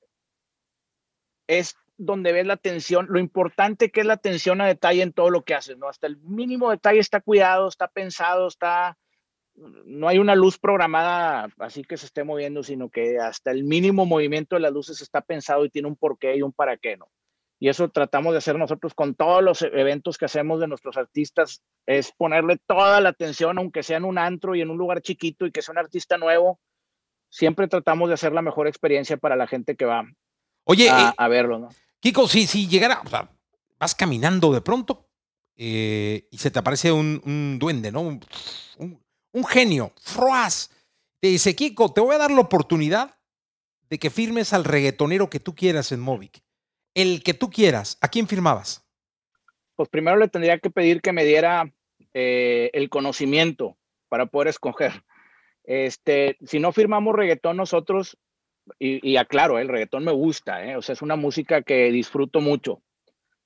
es donde ves la atención, lo importante que es la atención a detalle en todo lo que haces, ¿no? Hasta el mínimo detalle está cuidado, está pensado, está, no hay una luz programada así que se esté moviendo, sino que hasta el mínimo movimiento de las luces está pensado y tiene un porqué y un para qué, ¿no? Y eso tratamos de hacer nosotros con todos los eventos que hacemos de nuestros artistas, es ponerle toda la atención, aunque sea en un antro y en un lugar chiquito y que sea un artista nuevo, siempre tratamos de hacer la mejor experiencia para la gente que va Oye, a, eh, a verlo, ¿no? Kiko, si, si llegara, o sea, vas caminando de pronto eh, y se te aparece un, duende, ¿no? Un, genio, Froas. Te dice, Kiko, te voy a dar la oportunidad de que firmes al reggaetonero que tú quieras en Movic. El que tú quieras. ¿A quién firmabas? Pues primero le tendría que pedir que me diera eh, el conocimiento para poder escoger. Este, si no firmamos reggaetón nosotros, y, y, aclaro, el reggaetón me gusta, ¿eh? o sea, es una música que disfruto mucho,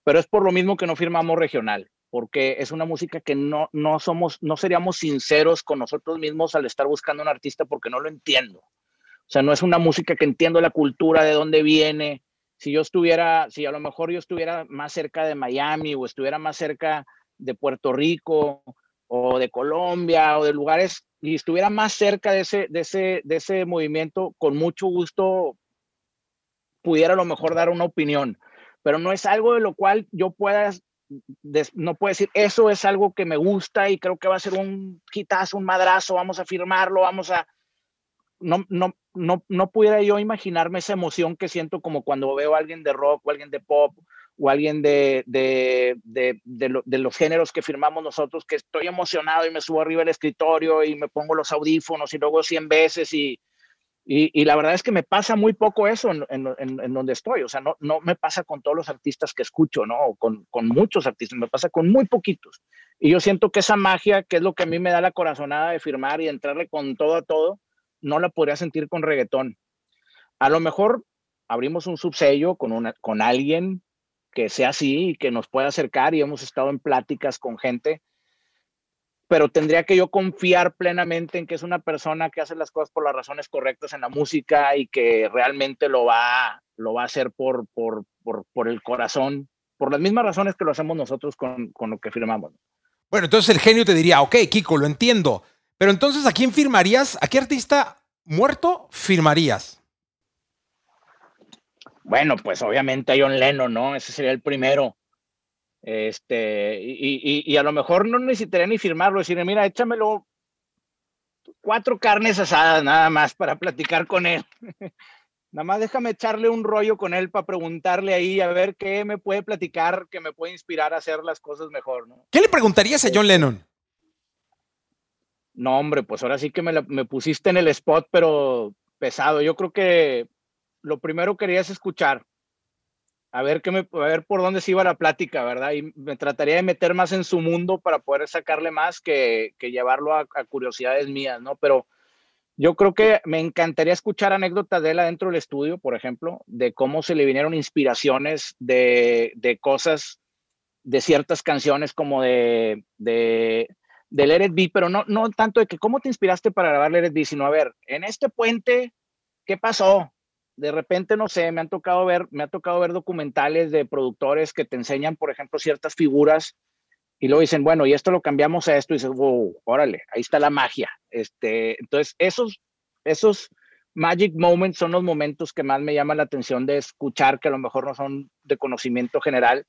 pero es por lo mismo que no firmamos regional, porque es una música que no, no somos, no seríamos sinceros con nosotros mismos al estar buscando un artista porque no lo entiendo. O sea, no es una música que entiendo la cultura, de dónde viene. Si yo estuviera, si a lo mejor yo estuviera más cerca de Miami o estuviera más cerca de Puerto Rico o de Colombia o de lugares y estuviera más cerca de ese, de ese, de ese movimiento, con mucho gusto pudiera a lo mejor dar una opinión, pero no es algo de lo cual yo pueda, no puedo decir, eso es algo que me gusta y creo que va a ser un hitazo, un madrazo, vamos a firmarlo, vamos a... No, no, no, no pudiera yo imaginarme esa emoción que siento como cuando veo a alguien de rock o alguien de pop o alguien de, de, de, de, los géneros que firmamos nosotros, que estoy emocionado y me subo arriba del escritorio y me pongo los audífonos y luego 100 veces y, y, la verdad es que me pasa muy poco eso en, en, donde estoy, o sea, no, no me pasa con todos los artistas que escucho, ¿no? Con, con muchos artistas, me pasa con muy poquitos. Y yo siento que esa magia, que es lo que a mí me da la corazonada de firmar y entrarle con todo a todo, no la podría sentir con reggaetón. A lo mejor abrimos un subsello con, una, con alguien que sea así y que nos pueda acercar y hemos estado en pláticas con gente, pero tendría que yo confiar plenamente en que es una persona que hace las cosas por las razones correctas en la música y que realmente lo va, lo va a hacer por, por, por, por el corazón, por las mismas razones que lo hacemos nosotros con, con lo que firmamos. Bueno, entonces el genio te diría, ok, Kiko, lo entiendo, pero entonces ¿a quién firmarías? ¿A qué artista muerto firmarías? Bueno, pues obviamente John Lennon, ¿no? Ese sería el primero. Este, y, y, a lo mejor no necesitaría ni firmarlo, decirle, mira, échamelo cuatro carnes asadas nada más para platicar con él. nada más déjame echarle un rollo con él para preguntarle ahí a ver qué me puede platicar, que me puede inspirar a hacer las cosas mejor, ¿no? ¿Qué le preguntarías a John Lennon? No, hombre, pues ahora sí que me, me pusiste en el spot, pero pesado. Yo creo que lo primero querías escuchar, a ver, qué me, a ver por dónde se iba la plática, ¿verdad? Y me trataría de meter más en su mundo para poder sacarle más que, que llevarlo a, curiosidades mías, ¿no? Pero yo creo que me encantaría escuchar anécdotas de él adentro del estudio, por ejemplo, de cómo se le vinieron inspiraciones de, de cosas, de ciertas canciones como de, de, de Let It pero no, no tanto de que cómo te inspiraste para grabar Let It Be, sino a ver, en este puente, ¿qué pasó? De repente, no sé, me han tocado ver, me ha tocado ver documentales de productores que te enseñan, por ejemplo, ciertas figuras y luego dicen, bueno, y esto lo cambiamos a esto y dices, wow, órale, ahí está la magia. Este, entonces, esos, esos magic moments son los momentos que más me llaman la atención de escuchar, que a lo mejor no son de conocimiento general,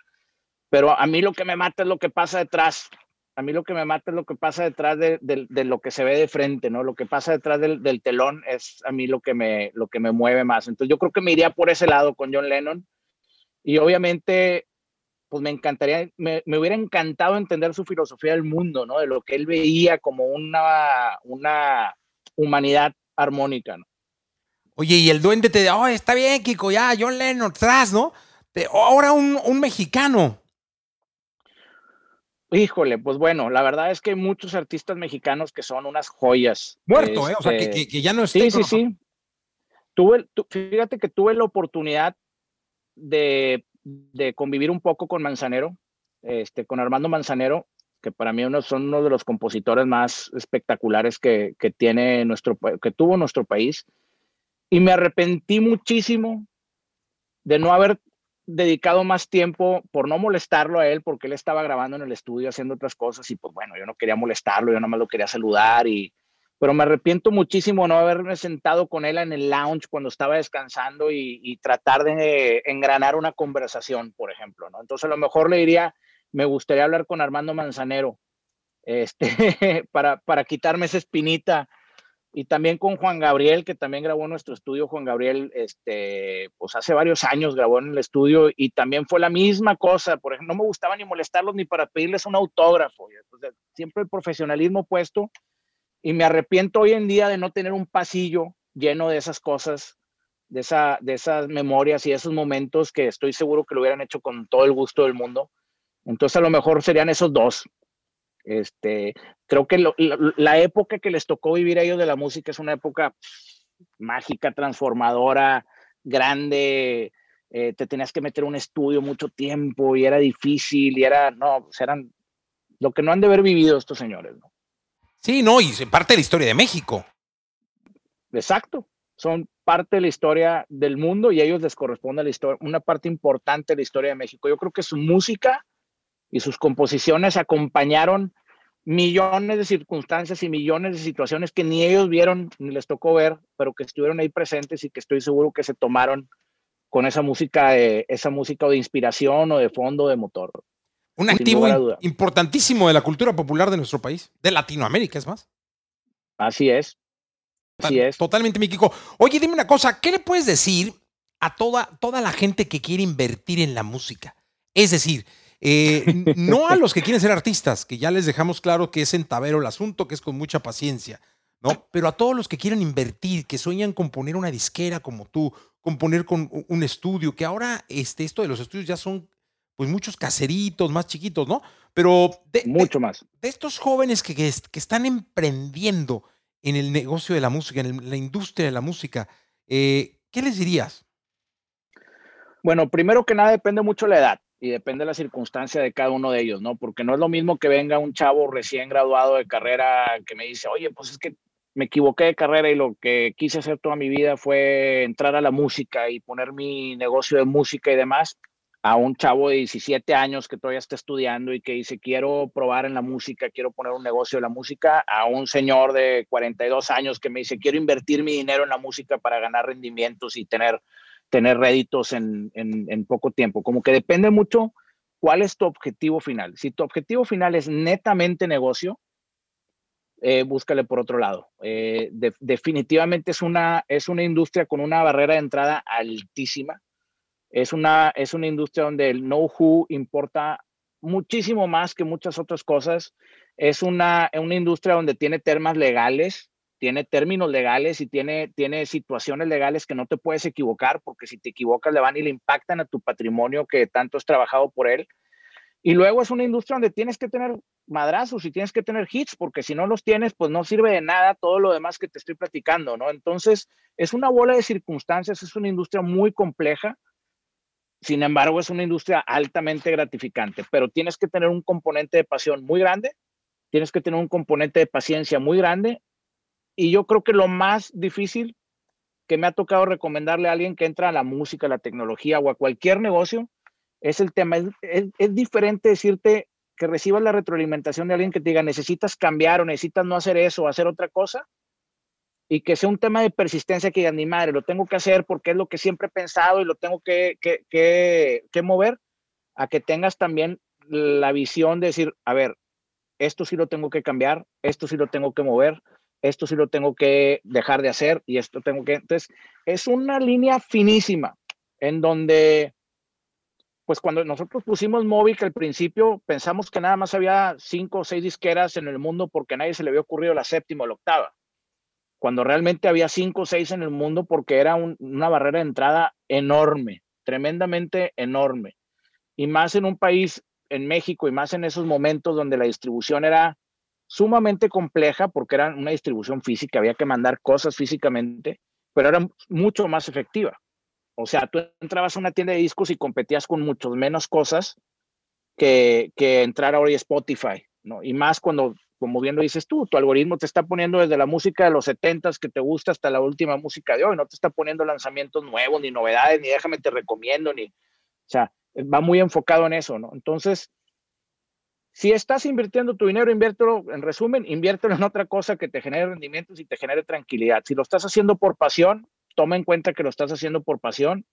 pero a mí lo que me mata es lo que pasa detrás a mí lo que me mata es lo que pasa detrás de, lo que se ve de frente, ¿no? Lo que pasa detrás del, telón es a mí lo que, me, mueve más. Entonces yo creo que me iría por ese lado con John Lennon. Y obviamente, pues me encantaría, me, hubiera encantado entender su filosofía del mundo, ¿no? De lo que él veía como una, humanidad armónica, ¿no? Oye, y el duende te dice, oh, está bien, Kiko, ya, John Lennon, tras, ¿no? ahora un mexicano. Híjole, pues bueno, la verdad es que hay muchos artistas mexicanos que son unas joyas. Muerto, ¿eh? O sea, que, este, ya no está. Sí, sí, sí. Tuve, fíjate que tuve la oportunidad de, convivir un poco con Manzanero, este, con Armando Manzanero, que para mí uno, son uno de los compositores más espectaculares que, que, tiene nuestro, que tuvo nuestro país. Y me arrepentí muchísimo de no haber dedicado más tiempo por no molestarlo a él, porque él estaba grabando en el estudio haciendo otras cosas y pues bueno, yo no quería molestarlo, yo nada más lo quería saludar y, pero me arrepiento muchísimo no haberme sentado con él en el lounge cuando estaba descansando y, tratar de engranar una conversación, por ejemplo, ¿no? Entonces a lo mejor le diría, me gustaría hablar con Armando Manzanero, este, para, para quitarme esa espinita y también con Juan Gabriel, que también grabó en nuestro estudio. Juan Gabriel, este, pues hace varios años grabó en el estudio y también fue la misma cosa. Por no me gustaba ni molestarlos ni para pedirles un autógrafo. siempre el profesionalismo puesto. Y me arrepiento hoy en día de no tener un pasillo lleno de esas cosas, de, esa, de esas memorias y esos momentos que estoy seguro que lo hubieran hecho con todo el gusto del mundo. Entonces, a lo mejor serían esos dos. Este, creo que la, época que les tocó vivir a ellos de la música es una época mágica, transformadora, grande. Eh, te tenías que meter un estudio mucho tiempo y era difícil y era, no, pues eran lo que no han de haber vivido estos señores. ¿no? Sí, no, y parte de la historia de México. Exacto, son parte de la historia del mundo y a ellos les corresponde la historia, una parte importante de la historia de México. Yo creo que su música y sus composiciones acompañaron millones de circunstancias y millones de situaciones que ni ellos vieron ni les tocó ver, pero que estuvieron ahí presentes y que estoy seguro que se tomaron con esa música, esa música de inspiración o de fondo de motor. Un activo importantísimo de la cultura popular de nuestro país, de Latinoamérica, es más. Así es. Así es. Totalmente, Miquico. Oye, dime una cosa, ¿qué le puedes decir a toda, toda la gente que quiere invertir en la música? Es decir, eh, no a los que quieren ser artistas, que ya les dejamos claro que es en tabero el asunto, que es con mucha paciencia, ¿no? Pero a todos los que quieren invertir, que sueñan con poner una disquera como tú, con poner con un estudio, que ahora este, esto de los estudios ya son pues muchos caseritos más chiquitos, ¿no? Pero de, mucho más. De estos jóvenes que, que, están emprendiendo en el negocio de la música, en la industria de la música, eh, ¿qué les dirías? Bueno, primero que nada depende mucho la edad y depende de la circunstancia de cada uno de ellos, ¿no? Porque no es lo mismo que venga un chavo recién graduado de carrera que me dice, oye, pues es que me equivoqué de carrera y lo que quise hacer toda mi vida fue entrar a la música y poner mi negocio de música y demás, a un chavo de 17 años que todavía está estudiando y que dice, quiero probar en la música, quiero poner un negocio de la música, a un señor de 42 años que me dice, quiero invertir mi dinero en la música para ganar rendimientos y tener, tener réditos en, en poco tiempo. Como que depende mucho cuál es tu objetivo final. Si tu objetivo final es netamente negocio, eh, búscale por otro lado. Eh, definitivamente es una, es una industria con una barrera de entrada altísima. Es una, es una industria donde el know-how importa muchísimo más que muchas otras cosas. Es una, una industria donde tiene temas legales, tiene términos legales y tiene, tiene situaciones legales que no te puedes equivocar, porque si te equivocas le van y le impactan a tu patrimonio que tanto has trabajado por él. Y luego es una industria donde tienes que tener madrazos y tienes que tener hits, porque si no los tienes, pues no sirve de nada todo lo demás que te estoy platicando, ¿no? Entonces, es una bola de circunstancias, es una industria muy compleja, sin embargo, es una industria altamente gratificante, pero tienes que tener un componente de pasión muy grande, tienes que tener un componente de paciencia muy grande, y yo creo que lo más difícil que me ha tocado recomendarle a alguien que entra a la música, a la tecnología o a cualquier negocio, es el tema. Es, diferente decirte que recibas la retroalimentación de alguien que te diga, necesitas cambiar o necesitas no hacer eso o hacer otra cosa, y que sea un tema de persistencia que digan, mi madre, lo tengo que hacer porque es lo que siempre he pensado y lo tengo que, que, que, mover, a que tengas también la visión de decir, a ver, esto sí lo tengo que cambiar, esto sí lo tengo que mover, esto sí lo tengo que dejar de hacer y esto tengo que... Entonces, es una línea finísima en donde pues cuando nosotros pusimos Movic al principio, pensamos que nada más había cinco o seis disqueras en el mundo porque a nadie se le había ocurrido la séptima o la octava. Cuando realmente había cinco o seis en el mundo porque era una barrera de entrada enorme, tremendamente enorme. Y más en un país, en México, y más en esos momentos donde la distribución era sumamente compleja porque era una distribución física, había que mandar cosas físicamente, pero era mucho más efectiva. O sea, tú entrabas a una tienda de discos y competías con muchos menos cosas que, que entrar ahora y Spotify, ¿no? Y más cuando, como bien lo dices tú, tu algoritmo te está poniendo desde la música de los 70 que te gusta hasta la última música de hoy, no te está poniendo lanzamientos nuevos, ni novedades, ni déjame te recomiendo, ni, o sea, va muy enfocado en eso, ¿no? Entonces, si estás invirtiendo tu dinero, inviértelo, en resumen, inviértelo en otra cosa que te genere rendimientos y te genere tranquilidad. Si lo estás haciendo por pasión, toma en cuenta que lo estás haciendo por pasión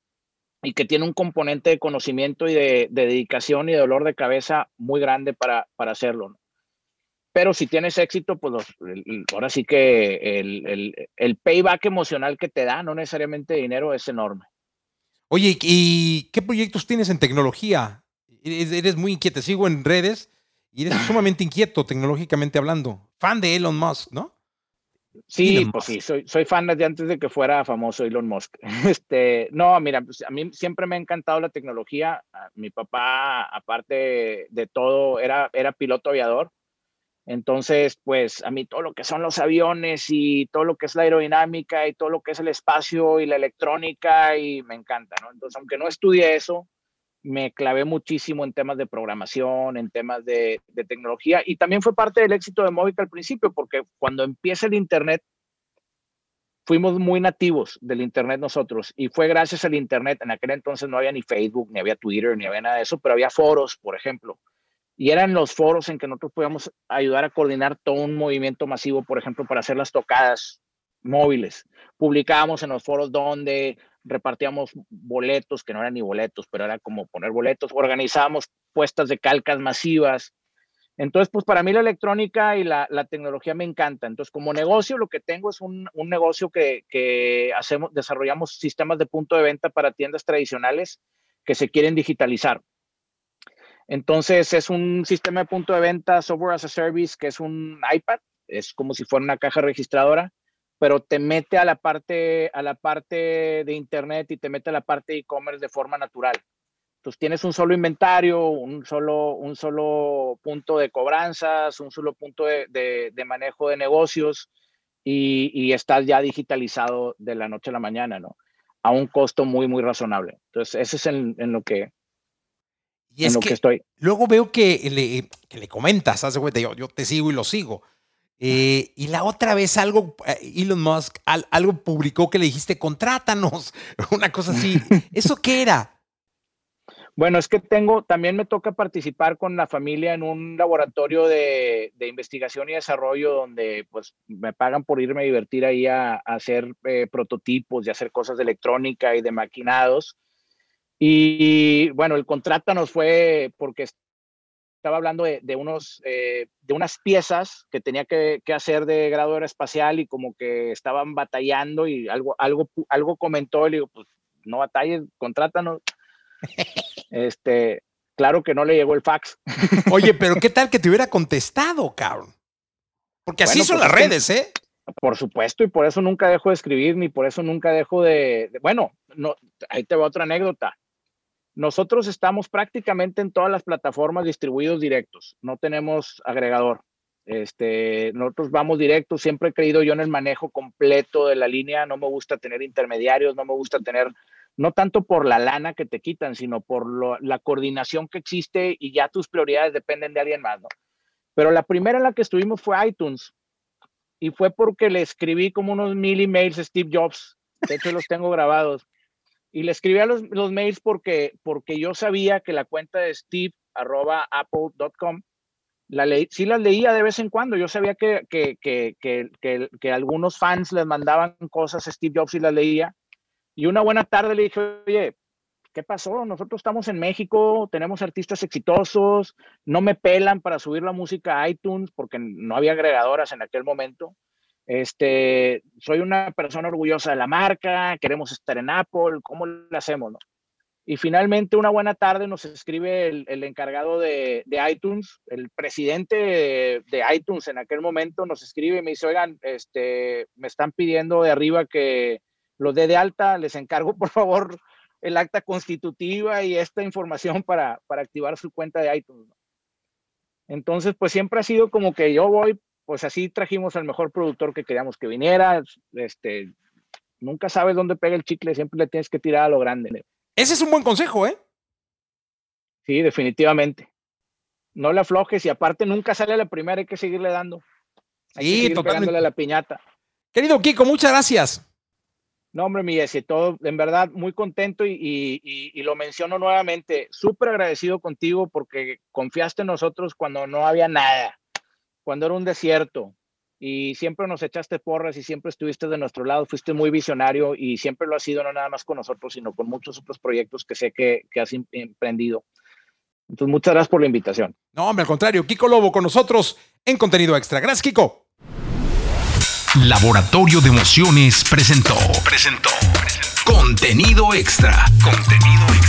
y que tiene un componente de conocimiento y de, dedicación y de dolor de cabeza muy grande para, para hacerlo. Pero si tienes éxito, pues ahora sí que el, payback emocional que te da, no necesariamente dinero, es enorme. Oye, ¿y qué proyectos tienes en tecnología? Eres, muy inquieto, sigo en redes y eres sumamente inquieto tecnológicamente hablando. Fan de Elon Musk, ¿no? Sí, pues sí, soy, soy fan desde antes de que fuera famoso Elon Musk. Este, no, mira, pues a mí siempre me ha encantado la tecnología. Mi papá, aparte de todo, era, era piloto aviador. Entonces, pues a mí todo lo que son los aviones y todo lo que es la aerodinámica y todo lo que es el espacio y la electrónica y me encanta, ¿no? Entonces, aunque no estudié eso, me clavé muchísimo en temas de programación, en temas de, tecnología y también fue parte del éxito de Movic al principio, porque cuando empieza el Internet, fuimos muy nativos del Internet nosotros y fue gracias al Internet. En aquel entonces no había ni Facebook, ni había Twitter, ni había nada de eso, pero había foros, por ejemplo. Y eran los foros en que nosotros podíamos ayudar a coordinar todo un movimiento masivo, por ejemplo, para hacer las tocadas móviles. Publicábamos en los foros donde repartíamos boletos, que no eran ni boletos, pero era como poner boletos, organizábamos puestas de calcas masivas. Entonces, pues para mí la electrónica y la, tecnología me encanta. Entonces, como negocio, lo que tengo es un, negocio que, hacemos, desarrollamos sistemas de punto de venta para tiendas tradicionales que se quieren digitalizar. Entonces, es un sistema de punto de venta, software as a service, que es un iPad, es como si fuera una caja registradora pero te mete a la parte, a la parte de internet y te mete a la parte de e-commerce de forma natural. Entonces tienes un solo inventario, un solo, un solo punto de cobranzas, un solo punto de, de, manejo de negocios y, y, estás ya digitalizado de la noche a la mañana, ¿no? a un costo muy, muy razonable. Entonces, ese es en, lo que, y es que, estoy. Luego veo que le, que le comentas, hace cuenta, yo, yo te sigo y lo sigo. Eh, y la otra vez algo, eh, Elon Musk, algo publicó que le dijiste, contrátanos, una cosa así. ¿Eso qué era? Bueno, es que tengo, también me toca participar con la familia en un laboratorio de, investigación y desarrollo donde pues me pagan por irme a divertir ahí a, hacer eh, prototipos y hacer cosas de electrónica y de maquinados. Y bueno, el nos fue porque estaba hablando de, unos, eh, de unas piezas que tenía que, hacer de grado aeroespacial y como que estaban batallando y algo, algo, algo comentó y le digo, pues no batalles, contrátanos. Este, claro que no le llegó el fax. Oye, pero ¿qué tal que te hubiera contestado, cabrón? Porque así son pues las redes, ¿eh? Por supuesto, y por eso nunca dejo de escribir, ni por eso nunca dejo de, bueno, no, ahí te va otra anécdota. Nosotros estamos prácticamente en todas las plataformas distribuidos directos, no tenemos agregador. Este, nosotros vamos directos, siempre he creído yo en el manejo completo de la línea, no me gusta tener intermediarios, no me gusta tener no tanto por la lana que te quitan, sino por la coordinación que existe y ya tus prioridades dependen de alguien más, ¿no? Pero la primera en la que estuvimos fue iTunes y fue porque le escribí como unos mil emails a Steve Jobs, de hecho los tengo grabados, y le escribí a los, mails porque, porque yo sabía que la cuenta de steve arroba apple.com la ley, sí las leía de vez en cuando. Yo sabía que, que, que, que, que algunos fans les mandaban cosas a Steve Jobs y las leía. Y una buena tarde le dije, oye, ¿qué pasó? Nosotros estamos en México, tenemos artistas exitosos, no me pelan para subir la música a iTunes porque no había agregadoras en aquel momento. Este, soy una persona orgullosa de la marca, queremos estar en Apple, ¿cómo le hacemos? Y finalmente una buena tarde nos escribe el, encargado de, iTunes, el presidente de, de, iTunes en aquel momento nos escribe y me dice, oigan, este, me están pidiendo de arriba que, los de de alta, les encargo por favor el acta constitutiva y esta información para, para activar su cuenta de iTunes. Entonces, pues siempre ha sido como que yo voy, pues así trajimos al mejor productor que queríamos que viniera. Este, nunca sabes dónde pega el chicle, siempre le tienes que tirar a lo grande. Ese es un buen consejo, ¿eh? Sí, definitivamente. No le aflojes y aparte nunca sale a la primera, hay que seguirle dando. Hay sí, que la piñata. Querido Kiko, muchas gracias. No, hombre, mi ese todo, en verdad, muy contento y, lo menciono nuevamente, súper agradecido contigo porque confiaste en nosotros cuando no había nada, cuando era un desierto y siempre nos echaste porras y siempre estuviste de nuestro lado, fuiste muy visionario y siempre lo has sido, no nada más con nosotros, sino con muchos otros proyectos que sé que, que has em, emprendido. Entonces, muchas gracias por la invitación. No, hombre, al contrario, Kiko Lobo con nosotros en contenido extra. Gracias, Kiko. Laboratorio de Emociones presentó. Presentó. Contenido extra. Contenido extra.